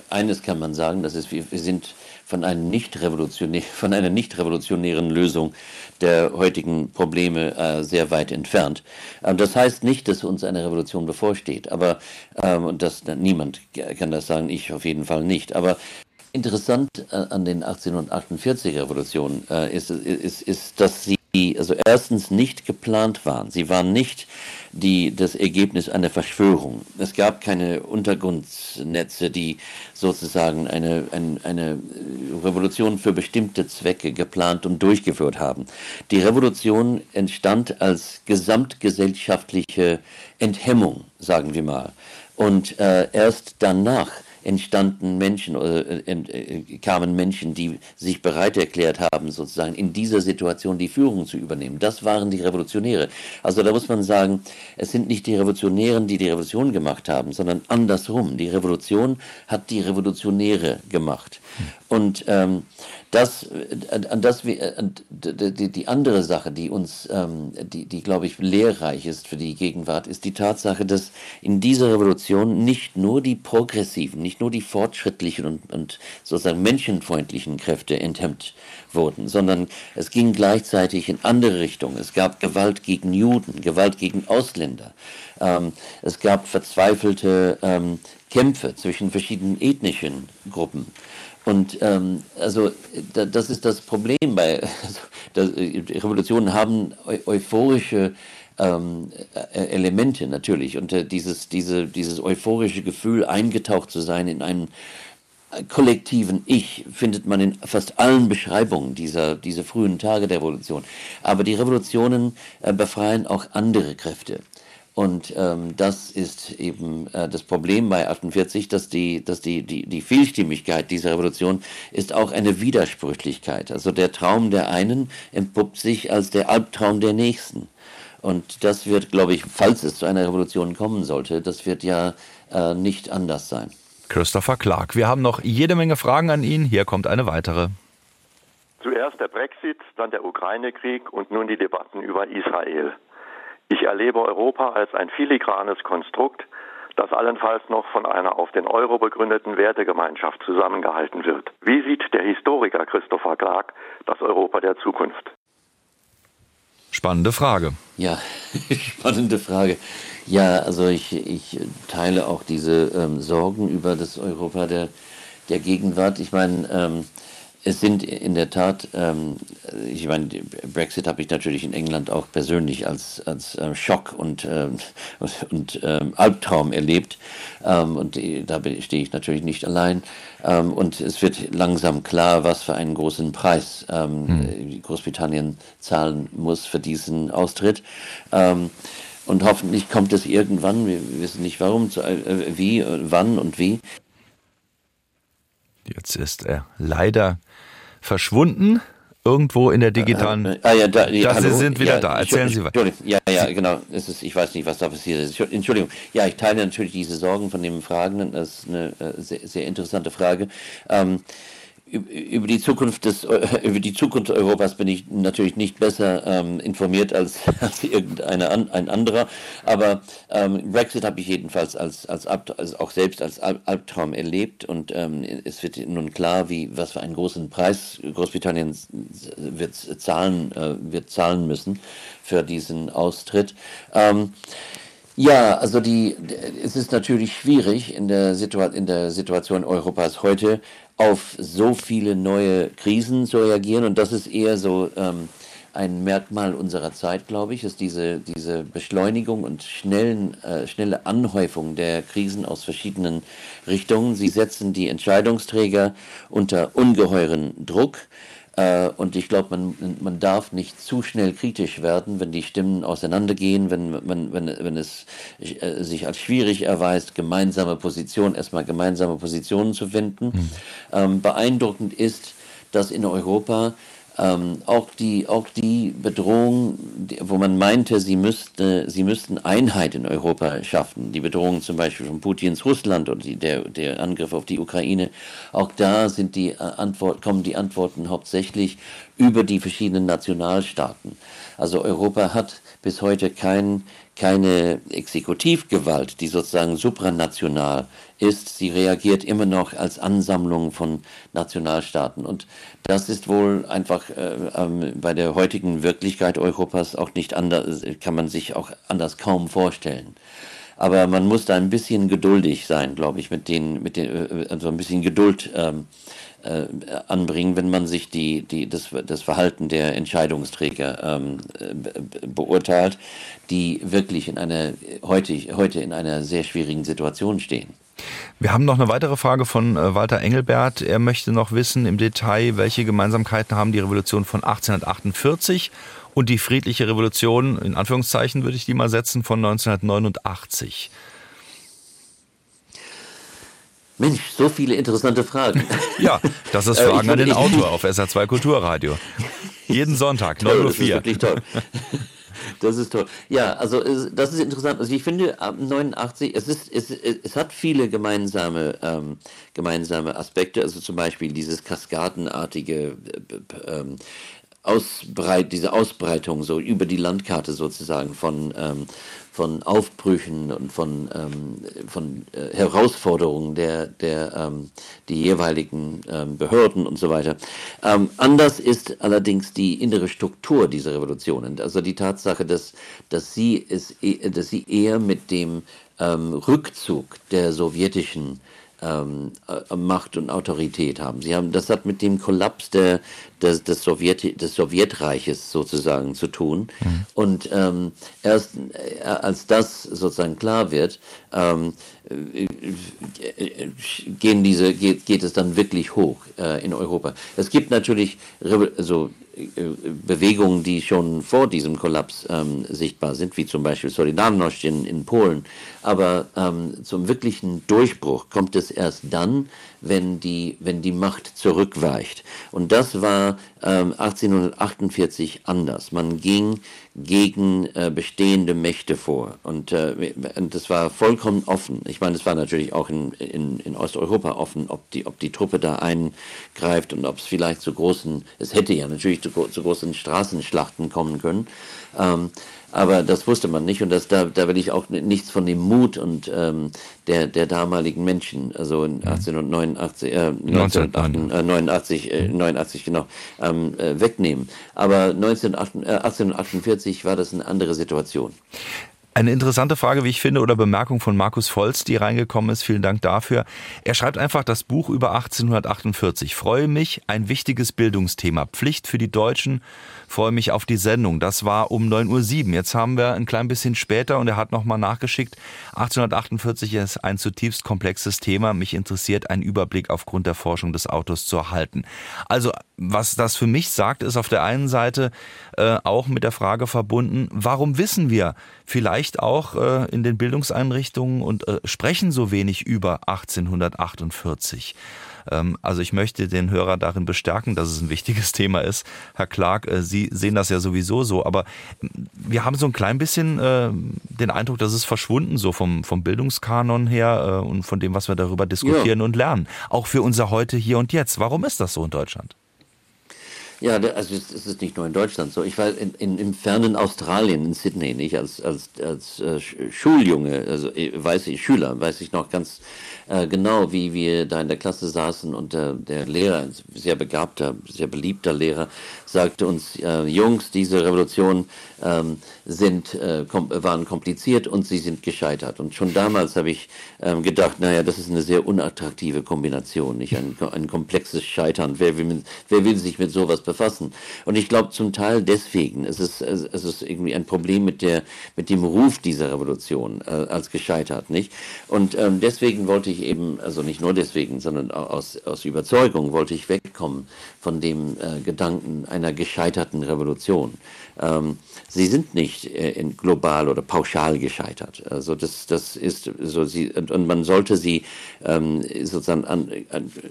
eines kann man sagen, das ist, wir, sind von, einem nicht von einer nicht revolutionären Lösung der heutigen Probleme äh, sehr weit entfernt. Ähm, das heißt nicht, dass uns eine Revolution bevorsteht, aber ähm, und das niemand kann das sagen, ich auf jeden Fall nicht. Aber interessant äh, an den 1848 Revolutionen äh, ist, ist, ist, dass sie also erstens nicht geplant waren. Sie waren nicht die, das Ergebnis einer Verschwörung. Es gab keine Untergrundnetze, die sozusagen eine, eine, eine Revolution für bestimmte Zwecke geplant und durchgeführt haben. Die Revolution entstand als gesamtgesellschaftliche Enthemmung, sagen wir mal. Und äh, erst danach entstanden Menschen oder äh, äh, kamen Menschen, die sich bereit erklärt haben, sozusagen in dieser Situation die Führung zu übernehmen. Das waren die Revolutionäre. Also da muss man sagen, es sind nicht die Revolutionären, die die Revolution gemacht haben, sondern andersrum. Die Revolution hat die Revolutionäre gemacht. Und ähm, das, an das die, die andere Sache, die uns, ähm, die, die glaube ich lehrreich ist für die Gegenwart, ist die Tatsache, dass in dieser Revolution nicht nur die progressiven, nicht nur die fortschrittlichen und, und sozusagen menschenfreundlichen Kräfte enthemmt wurden, sondern es ging gleichzeitig in andere Richtungen. Es gab Gewalt gegen Juden, Gewalt gegen Ausländer. Ähm, es gab verzweifelte ähm, Kämpfe zwischen verschiedenen ethnischen Gruppen. Und ähm, also da, das ist das Problem bei (laughs) also, das, Revolutionen haben eu euphorische ähm, äh, Elemente natürlich und äh, dieses, diese, dieses euphorische Gefühl eingetaucht zu sein in einen kollektiven Ich findet man in fast allen Beschreibungen dieser, dieser frühen Tage der Revolution. Aber die Revolutionen äh, befreien auch andere Kräfte. Und ähm, das ist eben äh, das Problem bei 48, dass, die, dass die, die, die Vielstimmigkeit dieser Revolution ist auch eine Widersprüchlichkeit. Also der Traum der einen entpuppt sich als der Albtraum der nächsten. Und das wird, glaube ich, falls es zu einer Revolution kommen sollte, das wird ja äh, nicht anders sein. Christopher Clark. Wir haben noch jede Menge Fragen an ihn. Hier kommt eine weitere. Zuerst der Brexit, dann der Ukraine-Krieg und nun die Debatten über Israel. Ich erlebe Europa als ein filigranes Konstrukt, das allenfalls noch von einer auf den Euro begründeten Wertegemeinschaft zusammengehalten wird. Wie sieht der Historiker Christopher Clark das Europa der Zukunft? Spannende Frage. Ja, (laughs) spannende Frage. Ja, also ich, ich teile auch diese ähm, Sorgen über das Europa der, der Gegenwart. Ich meine, ähm, es sind in der Tat, ähm, ich meine, Brexit habe ich natürlich in England auch persönlich als, als äh, Schock und, äh, (laughs) und äh, Albtraum erlebt. Ähm, und da stehe ich natürlich nicht allein. Ähm, und es wird langsam klar, was für einen großen Preis hm. Großbritannien zahlen muss für diesen Austritt. Ähm, und hoffentlich kommt es irgendwann, wir wissen nicht warum, zu, äh, wie, wann und wie. Jetzt ist er leider verschwunden irgendwo in der digitalen. Äh, ah, ja, da, ja, Sie sind wieder ja, da. Erzählen Sie weiter. Ja, ja, genau. Es ist, ich weiß nicht, was da passiert ist. Entschuldigung. Ja, ich teile natürlich diese Sorgen von dem Fragenden. Das ist eine äh, sehr, sehr interessante Frage. Ähm, über die Zukunft des (laughs) über die Zukunft Europas bin ich natürlich nicht besser ähm, informiert als, (laughs) als irgendeiner ein anderer, aber ähm, Brexit habe ich jedenfalls als als, als auch selbst als Albtraum erlebt und ähm, es wird nun klar, wie was für einen großen Preis Großbritannien wird zahlen äh, wird zahlen müssen für diesen Austritt. Ähm, ja, also die, es ist natürlich schwierig in der, Situa in der Situation Europas heute auf so viele neue Krisen zu reagieren. Und das ist eher so ähm, ein Merkmal unserer Zeit, glaube ich, ist diese, diese Beschleunigung und schnellen, äh, schnelle Anhäufung der Krisen aus verschiedenen Richtungen. Sie setzen die Entscheidungsträger unter ungeheuren Druck. Äh, und ich glaube, man, man darf nicht zu schnell kritisch werden, wenn die Stimmen auseinandergehen, wenn, wenn, wenn, wenn es äh, sich als schwierig erweist, gemeinsame Positionen, erstmal gemeinsame Positionen zu finden. Mhm. Ähm, beeindruckend ist, dass in Europa ähm, auch, die, auch die Bedrohung, die, wo man meinte, sie, müsste, sie müssten Einheit in Europa schaffen, die Bedrohung zum Beispiel von Putins Russland oder die, der, der Angriff auf die Ukraine, auch da sind die äh, Antwort, kommen die Antworten hauptsächlich über die verschiedenen Nationalstaaten. Also Europa hat bis heute kein, keine Exekutivgewalt, die sozusagen supranational ist. Sie reagiert immer noch als Ansammlung von Nationalstaaten. Und das ist wohl einfach äh, ähm, bei der heutigen Wirklichkeit Europas auch nicht anders, kann man sich auch anders kaum vorstellen. Aber man muss da ein bisschen geduldig sein, glaube ich, mit den, mit den, äh, also ein bisschen Geduld ähm, äh, anbringen, wenn man sich die, die, das, das Verhalten der Entscheidungsträger ähm, beurteilt, die wirklich in einer, heute, heute in einer sehr schwierigen Situation stehen. Wir haben noch eine weitere Frage von äh, Walter Engelbert. Er möchte noch wissen im Detail, welche Gemeinsamkeiten haben die Revolution von 1848 und die friedliche Revolution, in Anführungszeichen würde ich die mal setzen, von 1989. Mensch, so viele interessante Fragen. (laughs) Ja, das ist äh, Fragen an den Autor auf SA2 Kulturradio. Jeden Sonntag, (laughs) 9.04 Uhr. Das ist wirklich toll. Das ist toll. Ja, also das ist interessant. Also ich finde, 89, es, ist, es, es hat viele gemeinsame, ähm, gemeinsame Aspekte. Also zum Beispiel dieses kaskadenartige äh, ähm, Ausbreit, diese Ausbreitung so über die Landkarte sozusagen von, ähm, von Aufbrüchen und von, ähm, von äh, Herausforderungen der, der ähm, die jeweiligen ähm, Behörden und so weiter. Ähm, anders ist allerdings die innere Struktur dieser Revolutionen. Also die Tatsache, dass, dass, sie, es, e, dass sie eher mit dem ähm, Rückzug der sowjetischen ähm, äh, Macht und Autorität haben. Sie haben, das hat mit dem Kollaps der, des, des, Sowjet, des Sowjetreiches sozusagen zu tun. Mhm. Und ähm, erst äh, als das sozusagen klar wird, ähm, gehen diese, geht, geht es dann wirklich hoch äh, in Europa. Es gibt natürlich also, äh, Bewegungen, die schon vor diesem Kollaps ähm, sichtbar sind, wie zum Beispiel Solidarność in, in Polen. Aber ähm, zum wirklichen Durchbruch kommt es erst dann, wenn die, wenn die Macht zurückweicht. Und das war ähm, 1848 anders. Man ging gegen äh, bestehende Mächte vor. Und, äh, und das war vollkommen offen. Ich meine, es war natürlich auch in, in, in Osteuropa offen, ob die, ob die Truppe da eingreift und ob es vielleicht zu großen, es hätte ja natürlich zu, zu großen Straßenschlachten kommen können. Ähm, aber das wusste man nicht und das, da, da will ich auch nichts von dem Mut und ähm, der, der damaligen Menschen, also in 1889, äh, 1989, äh, 89 genau, ähm, äh, wegnehmen. Aber 1948, äh, 1848 war das eine andere Situation. Eine interessante Frage, wie ich finde, oder Bemerkung von Markus Volz, die reingekommen ist. Vielen Dank dafür. Er schreibt einfach das Buch über 1848. Freue mich, ein wichtiges Bildungsthema. Pflicht für die Deutschen freue mich auf die Sendung. Das war um 9.07 Uhr. Jetzt haben wir ein klein bisschen später und er hat nochmal nachgeschickt. 1848 ist ein zutiefst komplexes Thema. Mich interessiert ein Überblick aufgrund der Forschung des Autos zu erhalten. Also, was das für mich sagt, ist auf der einen Seite äh, auch mit der Frage verbunden, warum wissen wir vielleicht auch äh, in den Bildungseinrichtungen und äh, sprechen so wenig über 1848? Ähm, also ich möchte den Hörer darin bestärken, dass es ein wichtiges (laughs) Thema ist. Herr Clark, äh, Sie sehen das ja sowieso so, aber ähm, wir haben so ein klein bisschen äh, den Eindruck, dass es verschwunden, so vom, vom Bildungskanon her äh, und von dem, was wir darüber diskutieren ja. und lernen. Auch für unser Heute, hier und jetzt. Warum ist das so in Deutschland? Ja, also es ist nicht nur in Deutschland so. Ich war in, in, im fernen Australien, in Sydney, nicht als, als, als äh, Schuljunge, also weiß ich, Schüler, weiß ich noch ganz äh, genau, wie wir da in der Klasse saßen und äh, der Lehrer, ein sehr begabter, sehr beliebter Lehrer, sagte uns, äh, Jungs, diese Revolution ähm, sind, äh, kom waren kompliziert und sie sind gescheitert. Und schon damals habe ich ähm, gedacht, naja, das ist eine sehr unattraktive Kombination, nicht ein, ein komplexes Scheitern. Wer will, wer will sich mit sowas befassen? Und ich glaube zum Teil deswegen, es ist, es ist irgendwie ein Problem mit, der, mit dem Ruf dieser Revolution äh, als gescheitert, nicht? Und ähm, deswegen wollte ich eben, also nicht nur deswegen, sondern aus, aus Überzeugung wollte ich wegkommen von dem äh, Gedanken einer gescheiterten Revolution. Ähm, sie sind nicht äh, global oder pauschal gescheitert. Also das, das ist so sie und man sollte sie ähm, sozusagen an,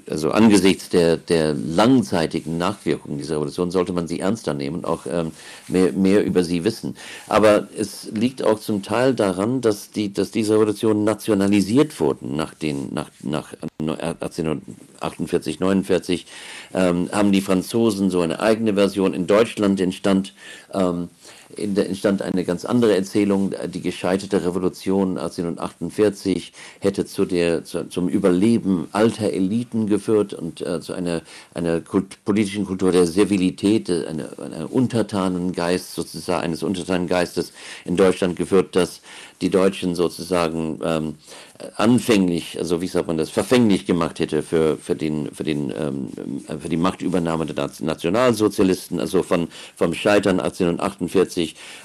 also angesichts der, der langzeitigen Nachwirkungen dieser Revolution sollte man sie ernster nehmen und auch ähm, mehr, mehr über sie wissen. Aber es liegt auch zum Teil daran, dass die, dass diese Revolutionen nationalisiert wurden nach den nach, nach 1848, 49 ähm, haben die Franzosen so eine eigene Version. In Deutschland entstand in der entstand eine ganz andere Erzählung. Die gescheiterte Revolution 1848 hätte zu der, zu, zum Überleben alter Eliten geführt und äh, zu einer, einer Kult, politischen Kultur der Servilität, einer, einer Untertanengeist, sozusagen eines Untertanengeistes in Deutschland geführt, dass die Deutschen sozusagen ähm, anfänglich, also wie sagt man das, verfänglich gemacht hätte für, für, den, für, den, ähm, für die Machtübernahme der Nationalsozialisten, also von, vom Scheitern 1848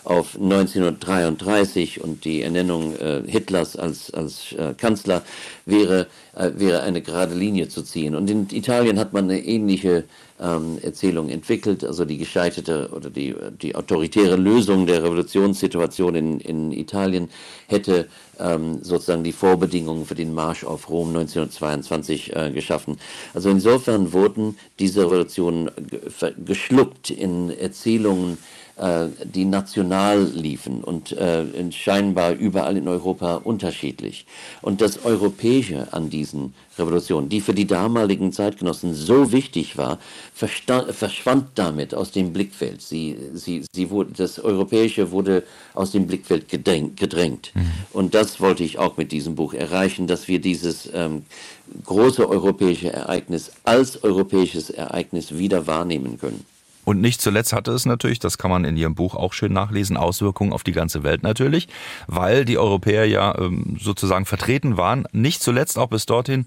auf 1933 und die Ernennung äh, Hitlers als, als äh, Kanzler wäre, äh, wäre eine gerade Linie zu ziehen. Und in Italien hat man eine ähnliche ähm, Erzählung entwickelt, also die gescheiterte oder die, die autoritäre Lösung der Revolutionssituation in, in Italien hätte ähm, sozusagen die Vorbedingungen für den Marsch auf Rom 1922 äh, geschaffen. Also insofern wurden diese Revolutionen geschluckt in Erzählungen, äh, die national liefen und äh, scheinbar überall in Europa unterschiedlich. Und das Europäische an diesen Revolutionen, die für die damaligen Zeitgenossen so wichtig war, verschwand damit aus dem Blickfeld. Sie, sie, sie wurde, das Europäische wurde aus dem Blickfeld gedrängt. gedrängt. Mhm. Und das wollte ich auch mit diesem Buch erreichen, dass wir dieses ähm, große europäische Ereignis als europäisches Ereignis wieder wahrnehmen können. Und nicht zuletzt hatte es natürlich, das kann man in Ihrem Buch auch schön nachlesen, Auswirkungen auf die ganze Welt natürlich, weil die Europäer ja ähm, sozusagen vertreten waren, nicht zuletzt auch bis dorthin,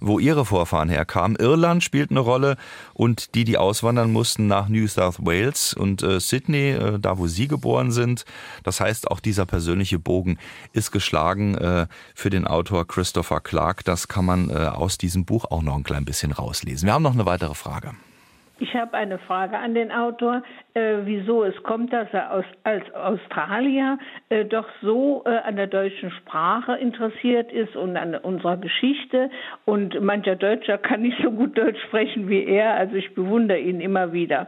wo ihre Vorfahren herkamen. Irland spielt eine Rolle und die, die auswandern mussten nach New South Wales und äh, Sydney, äh, da wo sie geboren sind. Das heißt, auch dieser persönliche Bogen ist geschlagen äh, für den Autor Christopher Clark. Das kann man aus diesem Buch auch noch ein klein bisschen rauslesen. Wir haben noch eine weitere Frage. Ich habe eine Frage an den Autor, äh, wieso es kommt, dass er aus, als Australier äh, doch so äh, an der deutschen Sprache interessiert ist und an unserer Geschichte. Und mancher Deutscher kann nicht so gut Deutsch sprechen wie er. Also ich bewundere ihn immer wieder.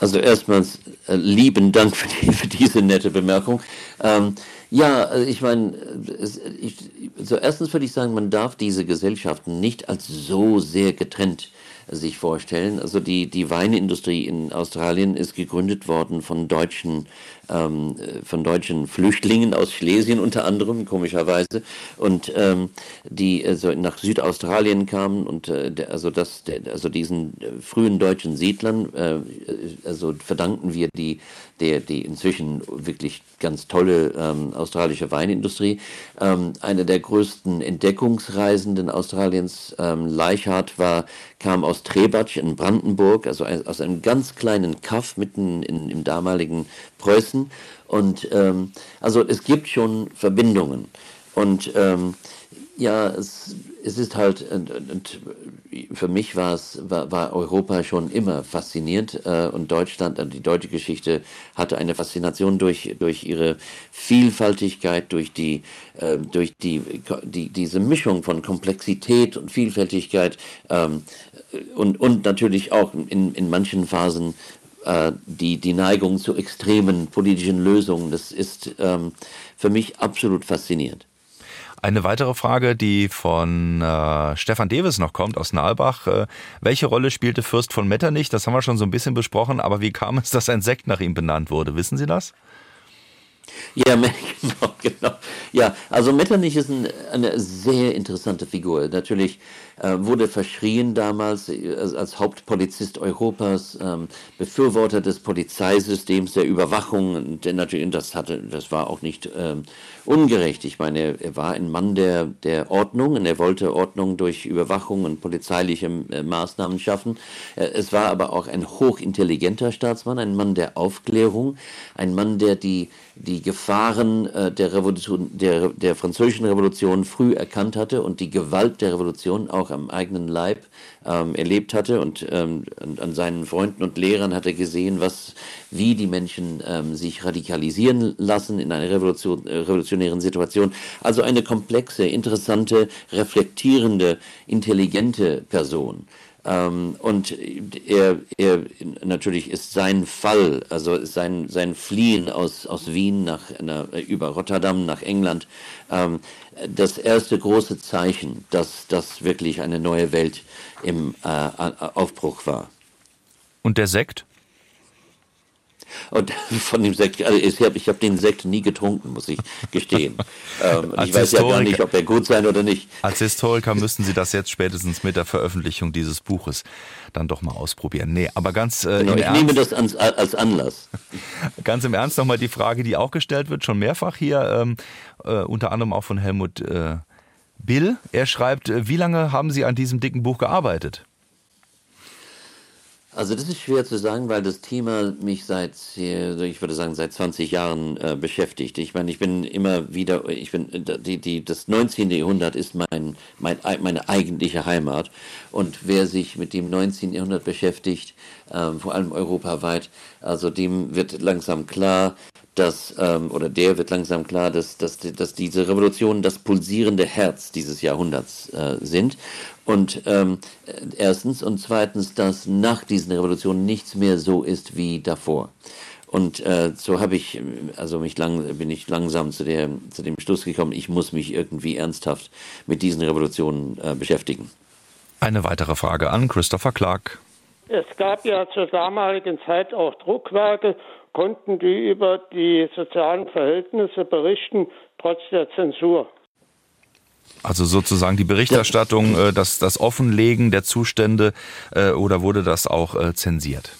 Also erstmals äh, lieben Dank für, die, für, diese nette Bemerkung. Ähm, ja, also ich meine, so erstens würde ich sagen, man darf diese Gesellschaften nicht als so sehr getrennt sich vorstellen. Also die, die Weinindustrie in Australien ist gegründet worden von deutschen ähm, von deutschen Flüchtlingen aus Schlesien unter anderem, komischerweise, und ähm, die also nach Südaustralien kamen und äh, der, also das, der, also diesen äh, frühen deutschen Siedlern, äh, also verdanken wir die, der, die inzwischen wirklich ganz tolle ähm, australische Weinindustrie. Ähm, einer der größten Entdeckungsreisenden Australiens, ähm, Leichhardt, war, kam aus Trebatsch in Brandenburg, also aus einem ganz kleinen Kaff mitten in, im damaligen Preußen. Und ähm, also es gibt schon Verbindungen. Und ähm, ja, es, es ist halt, und, und für mich war es, war, war, Europa schon immer faszinierend äh, und Deutschland, äh, die deutsche Geschichte hatte eine Faszination durch, durch ihre Vielfaltigkeit, durch die, äh, durch die, die, diese Mischung von Komplexität und Vielfältigkeit ähm, und, und natürlich auch in, in manchen Phasen die, die Neigung zu extremen politischen Lösungen, das ist ähm, für mich absolut faszinierend. Eine weitere Frage, die von äh, Stefan Deves noch kommt aus Nalbach. Äh, welche Rolle spielte Fürst von Metternich? Das haben wir schon so ein bisschen besprochen, aber wie kam es, dass ein Sekt nach ihm benannt wurde? Wissen Sie das? Ja, (laughs) genau, genau. Ja, also Metternich ist ein, eine sehr interessante Figur. Natürlich äh, wurde verschrien damals äh, als, Hauptpolizist Europas, ähm, Befürworter des Polizeisystems, der Überwachung. Und natürlich, das hatte, das war auch nicht ähm, ungerecht. Ich meine, er war ein Mann der, der Ordnung und er wollte Ordnung durch Überwachung und polizeiliche äh, Maßnahmen schaffen. Äh, es war aber auch ein hochintelligenter Staatsmann, ein Mann der Aufklärung, ein Mann, der die, die Gefahren äh, der, Revolution, der, der französischen Revolution früh erkannt hatte und die Gewalt der Revolution auch am eigenen Leib ähm, erlebt hatte und ähm, an seinen Freunden und Lehrern hatte gesehen, was, wie die Menschen ähm, sich radikalisieren lassen in einer Revolution, äh, revolutionären Situation. Also eine komplexe, interessante, reflektierende, intelligente Person. Ähm, und er, er, natürlich ist sein Fall, also sein, sein Fliehen aus, aus Wien nach, über Rotterdam nach England, ähm, das erste große Zeichen, dass das wirklich eine neue Welt im äh, Aufbruch war. Und der Sekt? Und (laughs) von dem Sekt, also ich habe hab den Sekt nie getrunken, muss ich gestehen. (laughs) ähm, ich weiß ja gar nicht, ob er gut sein oder nicht. Als Historiker müssten Sie das jetzt spätestens mit der Veröffentlichung dieses Buches dann doch mal ausprobieren. Nee, aber ganz äh, genau, im ich Ernst, nehme das als, als Anlass. (laughs) Ganz im Ernst nochmal die Frage, die auch gestellt wird, schon mehrfach hier, ähm, äh, unter anderem auch von Helmut äh, Bill. Er schreibt, äh, wie lange haben Sie an diesem dicken Buch gearbeitet? Also das ist schwer zu sagen, weil das Thema mich seit, ich würde sagen, seit 20 Jahren äh, beschäftigt. Ich meine, ich bin immer wieder, ich bin, die, die, das 19. Jahrhundert ist mein, mein, meine eigentliche Heimat. Und wer sich mit dem 19. Jahrhundert beschäftigt, äh, vor allem europaweit, also dem wird langsam klar, dass, ähm, oder der wird langsam klar, dass, dass, dass diese Revolutionen das pulsierende Herz dieses Jahrhunderts äh, sind. Und ähm, erstens und zweitens, dass nach diesen Revolutionen nichts mehr so ist wie davor. Und äh, so habe ich, also mich lang, bin ich langsam zu, der, zu dem Schluss gekommen, ich muss mich irgendwie ernsthaft mit diesen Revolutionen äh, beschäftigen. Eine weitere Frage an Christopher Clark. Es gab ja zur damaligen Zeit auch Druckwerke, konnten die über die sozialen Verhältnisse berichten, trotz der Zensur. Also sozusagen die Berichterstattung, äh, das, das Offenlegen der Zustände äh, oder wurde das auch äh, zensiert?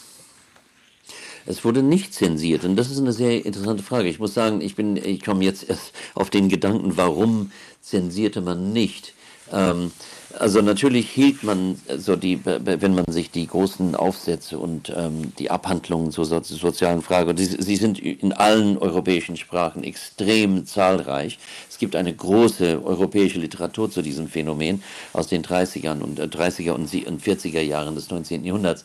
Es wurde nicht zensiert und das ist eine sehr interessante Frage. Ich muss sagen, ich bin, ich komme jetzt erst auf den Gedanken, warum zensierte man nicht. Ähm, also natürlich hielt man so die, wenn man sich die großen Aufsätze und ähm, die Abhandlungen zur so, sozialen Frage, und die, sie sind in allen europäischen Sprachen extrem zahlreich. Es gibt eine große europäische Literatur zu diesem Phänomen aus den 30er und äh, 30er und 40er Jahren des 19. Jahrhunderts.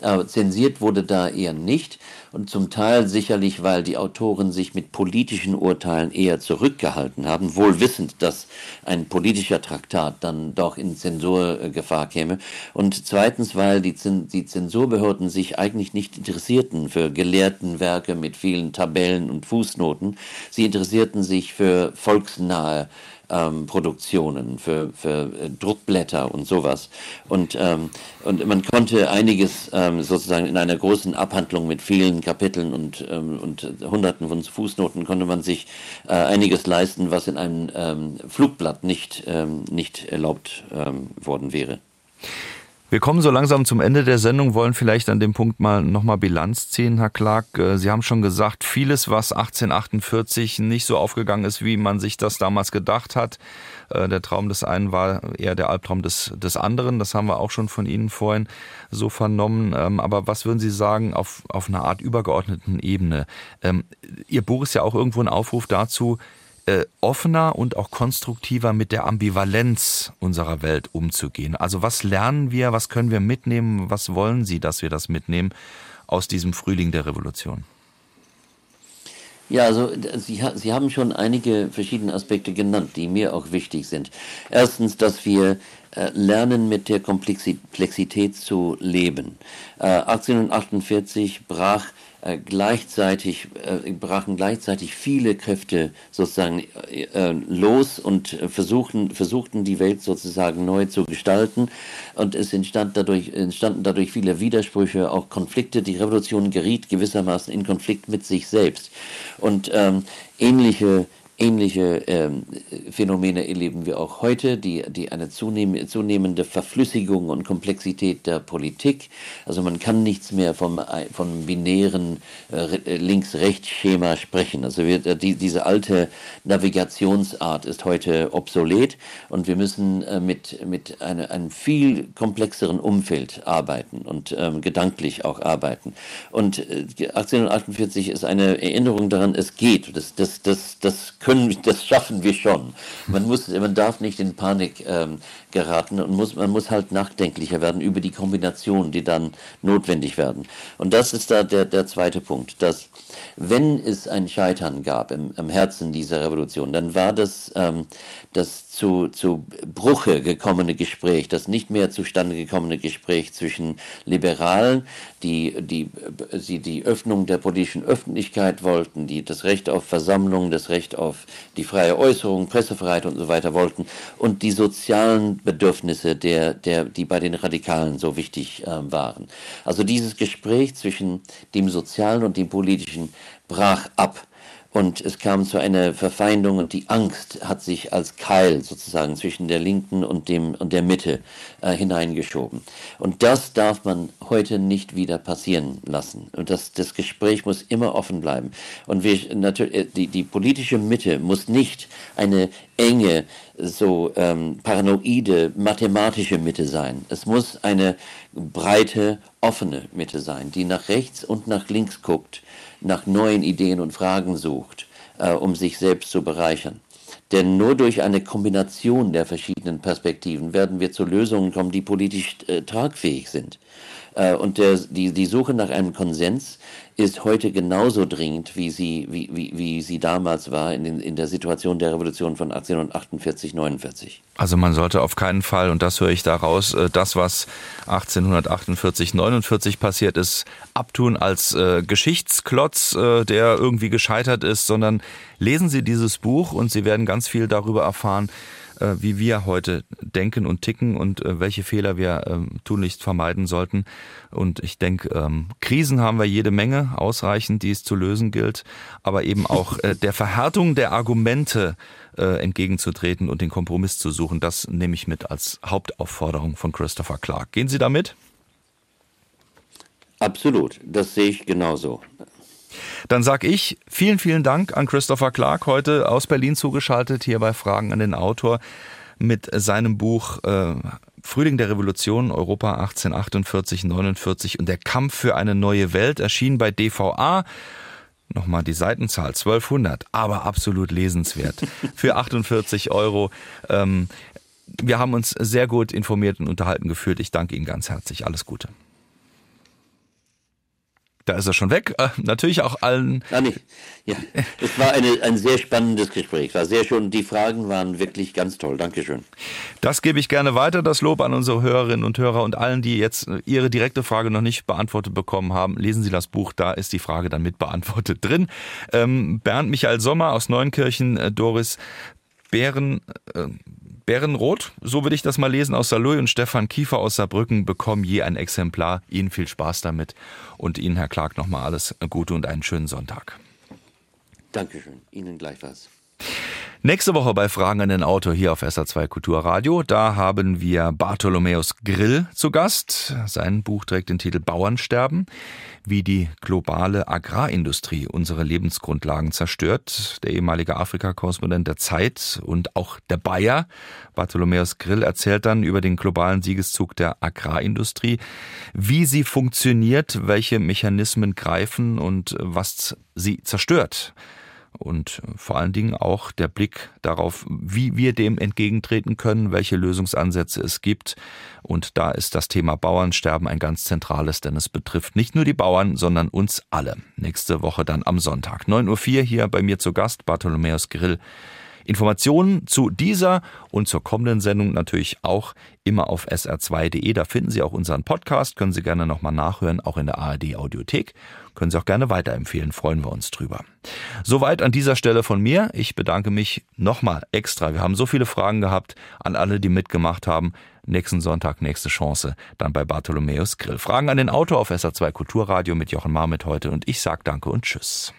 Aber zensiert wurde da eher nicht und zum Teil sicherlich, weil die Autoren sich mit politischen Urteilen eher zurückgehalten haben, wohl wissend, dass ein politischer Traktat dann doch in Zensurgefahr käme. Und zweitens, weil die, die Zensurbehörden sich eigentlich nicht interessierten für gelehrten Werke mit vielen Tabellen und Fußnoten. Sie interessierten sich für volksnahe ähm, Produktionen, für, für äh, Druckblätter und sowas. Und, ähm, und man konnte einiges ähm, sozusagen in einer großen Abhandlung mit vielen Kapiteln und, ähm, und Hunderten von Fußnoten konnte man sich äh, einiges leisten, was in einem ähm, Flugblatt nicht, ähm, nicht erlaubt ähm, worden wäre. Wir kommen so langsam zum Ende der Sendung, wollen vielleicht an dem Punkt mal nochmal Bilanz ziehen, Herr Clark. Äh, Sie haben schon gesagt, vieles, was 1848 nicht so aufgegangen ist, wie man sich das damals gedacht hat. Äh, der Traum des einen war eher der Albtraum des, des anderen. Das haben wir auch schon von Ihnen vorhin so vernommen. Ähm, aber was würden Sie sagen auf, auf einer Art übergeordneten Ebene? Ähm, Ihr Buch ist ja auch irgendwo ein Aufruf dazu, äh, offener und auch konstruktiver mit der Ambivalenz unserer Welt umzugehen. Also was lernen wir, was können wir mitnehmen, was wollen Sie, dass wir das mitnehmen aus diesem Frühling der Revolution? Ja, also Sie, Sie haben schon einige verschiedene Aspekte genannt, die mir auch wichtig sind. Erstens, dass wir äh, lernen, mit der Komplexität zu leben. Äh, 1848 brach äh, gleichzeitig äh, brachen gleichzeitig viele Kräfte sozusagen äh, los und versuchten versuchten die Welt sozusagen neu zu gestalten. Und es entstand dadurch entstanden dadurch viele Widersprüche auch Konflikte. Die Revolution geriet gewissermaßen in Konflikt mit sich selbst. Und ähm, ähnliche Ähnliche ähm, Phänomene erleben wir auch heute, die, die eine zunehm, zunehmende Verflüssigung und Komplexität der Politik. Also man kann nichts mehr vom, vom binären äh, Links-Rechts-Schema sprechen. Also wir, äh, die, diese alte Navigationsart ist heute obsolet und wir müssen äh, mit, mit eine, einem viel komplexeren Umfeld arbeiten und ähm, gedanklich auch arbeiten. Und äh, 1848 ist eine Erinnerung daran, es geht. Das, das, das, das können, das schaffen wir schon. Man muss, man darf nicht in Panik ähm, geraten und muss, man muss halt nachdenklicher werden über die Kombinationen, die dann notwendig werden. Und das ist da der, der zweite Punkt, dass wenn es ein Scheitern gab im, im Herzen dieser Revolution, dann war das ähm, das zu, zu Bruche gekommene Gespräch, das nicht mehr zustande gekommene Gespräch zwischen Liberalen, die die, sie die Öffnung der politischen Öffentlichkeit wollten, die das Recht auf Versammlung, das Recht auf die freie Äußerung, Pressefreiheit und so weiter wollten, und die sozialen Bedürfnisse, der, der, die bei den Radikalen so wichtig äh, waren. Also dieses Gespräch zwischen dem Sozialen und dem Politischen brach ab. Und es kam zu einer Verfeindung und die Angst hat sich als Keil sozusagen zwischen der Linken und, dem, und der Mitte äh, hineingeschoben. Und das darf man heute nicht wieder passieren lassen. Und das, das Gespräch muss immer offen bleiben. Und wir, natürlich, äh, die, die politische Mitte muss nicht eine enge, so ähm, paranoide, mathematische Mitte sein. Es muss eine breite, offene Mitte sein, die nach rechts und nach links guckt nach neuen Ideen und Fragen sucht, äh, um sich selbst zu bereichern. Denn nur durch eine Kombination der verschiedenen Perspektiven werden wir zu Lösungen kommen, die politisch äh, tragfähig sind. Äh, und der, die, die Suche nach einem Konsens ist heute genauso dringend, wie sie, wie, wie, wie sie damals war in, in der Situation der Revolution von 1848, 49. Also man sollte auf keinen Fall, und das höre ich daraus, äh, das, was 1848, 49 passiert ist, abtun als äh, Geschichtsklotz, äh, der irgendwie gescheitert ist, sondern lesen Sie dieses Buch und Sie werden ganz viel darüber erfahren, äh, wie wir heute denken und ticken und äh, welche Fehler wir ähm, tunlichst vermeiden sollten. Und ich denke, ähm, Krisen haben wir jede Menge, ausreichend, die es zu lösen gilt, aber eben auch äh, der Verhärtung der Argumente entgegenzutreten und den Kompromiss zu suchen. Das nehme ich mit als Hauptaufforderung von Christopher Clark. Gehen Sie damit? Absolut, das sehe ich genauso. Dann sag ich vielen, vielen Dank an Christopher Clark, heute aus Berlin zugeschaltet, hier bei Fragen an den Autor mit seinem Buch äh, Frühling der Revolution, Europa 1848, 49 und der Kampf für eine neue Welt, erschien bei DVA. Nochmal die Seitenzahl, 1200, aber absolut lesenswert. Für 48 Euro. Ähm, wir haben uns sehr gut informiert und unterhalten gefühlt. Ich danke Ihnen ganz herzlich. Alles Gute. Da ist er schon weg. Äh, natürlich auch allen. Ah, nee. Ja, es war eine, ein sehr spannendes Gespräch. War sehr schön. Die Fragen waren wirklich ganz toll. Dankeschön. Das gebe ich gerne weiter. Das Lob an unsere Hörerinnen und Hörer und allen, die jetzt ihre direkte Frage noch nicht beantwortet bekommen haben. Lesen Sie das Buch. Da ist die Frage dann mit beantwortet drin. Ähm, Bernd Michael Sommer aus Neunkirchen, äh, Doris Bären, äh, Bärenrot, so würde ich das mal lesen, aus Saloy und Stefan Kiefer aus Saarbrücken bekommen je ein Exemplar. Ihnen viel Spaß damit und Ihnen, Herr Clark, nochmal alles Gute und einen schönen Sonntag. Dankeschön. Ihnen gleichfalls. Nächste Woche bei Fragen an den Autor hier auf SA2 Kulturradio. Da haben wir Bartholomäus Grill zu Gast. Sein Buch trägt den Titel Bauernsterben, wie die globale Agrarindustrie unsere Lebensgrundlagen zerstört. Der ehemalige Afrika-Korrespondent der Zeit und auch der Bayer, Bartholomäus Grill, erzählt dann über den globalen Siegeszug der Agrarindustrie, wie sie funktioniert, welche Mechanismen greifen und was sie zerstört und vor allen Dingen auch der Blick darauf, wie wir dem entgegentreten können, welche Lösungsansätze es gibt. Und da ist das Thema Bauernsterben ein ganz zentrales, denn es betrifft nicht nur die Bauern, sondern uns alle. Nächste Woche dann am Sonntag. 9.04 Uhr hier bei mir zu Gast, Bartholomäus Grill. Informationen zu dieser und zur kommenden Sendung natürlich auch immer auf sr2.de. Da finden Sie auch unseren Podcast, können Sie gerne nochmal nachhören, auch in der ARD Audiothek. Können Sie auch gerne weiterempfehlen, freuen wir uns drüber. Soweit an dieser Stelle von mir. Ich bedanke mich nochmal extra. Wir haben so viele Fragen gehabt an alle, die mitgemacht haben. Nächsten Sonntag, nächste Chance, dann bei Bartholomäus Grill. Fragen an den Autor auf SR2 Kulturradio mit Jochen Marmit heute und ich sag Danke und Tschüss.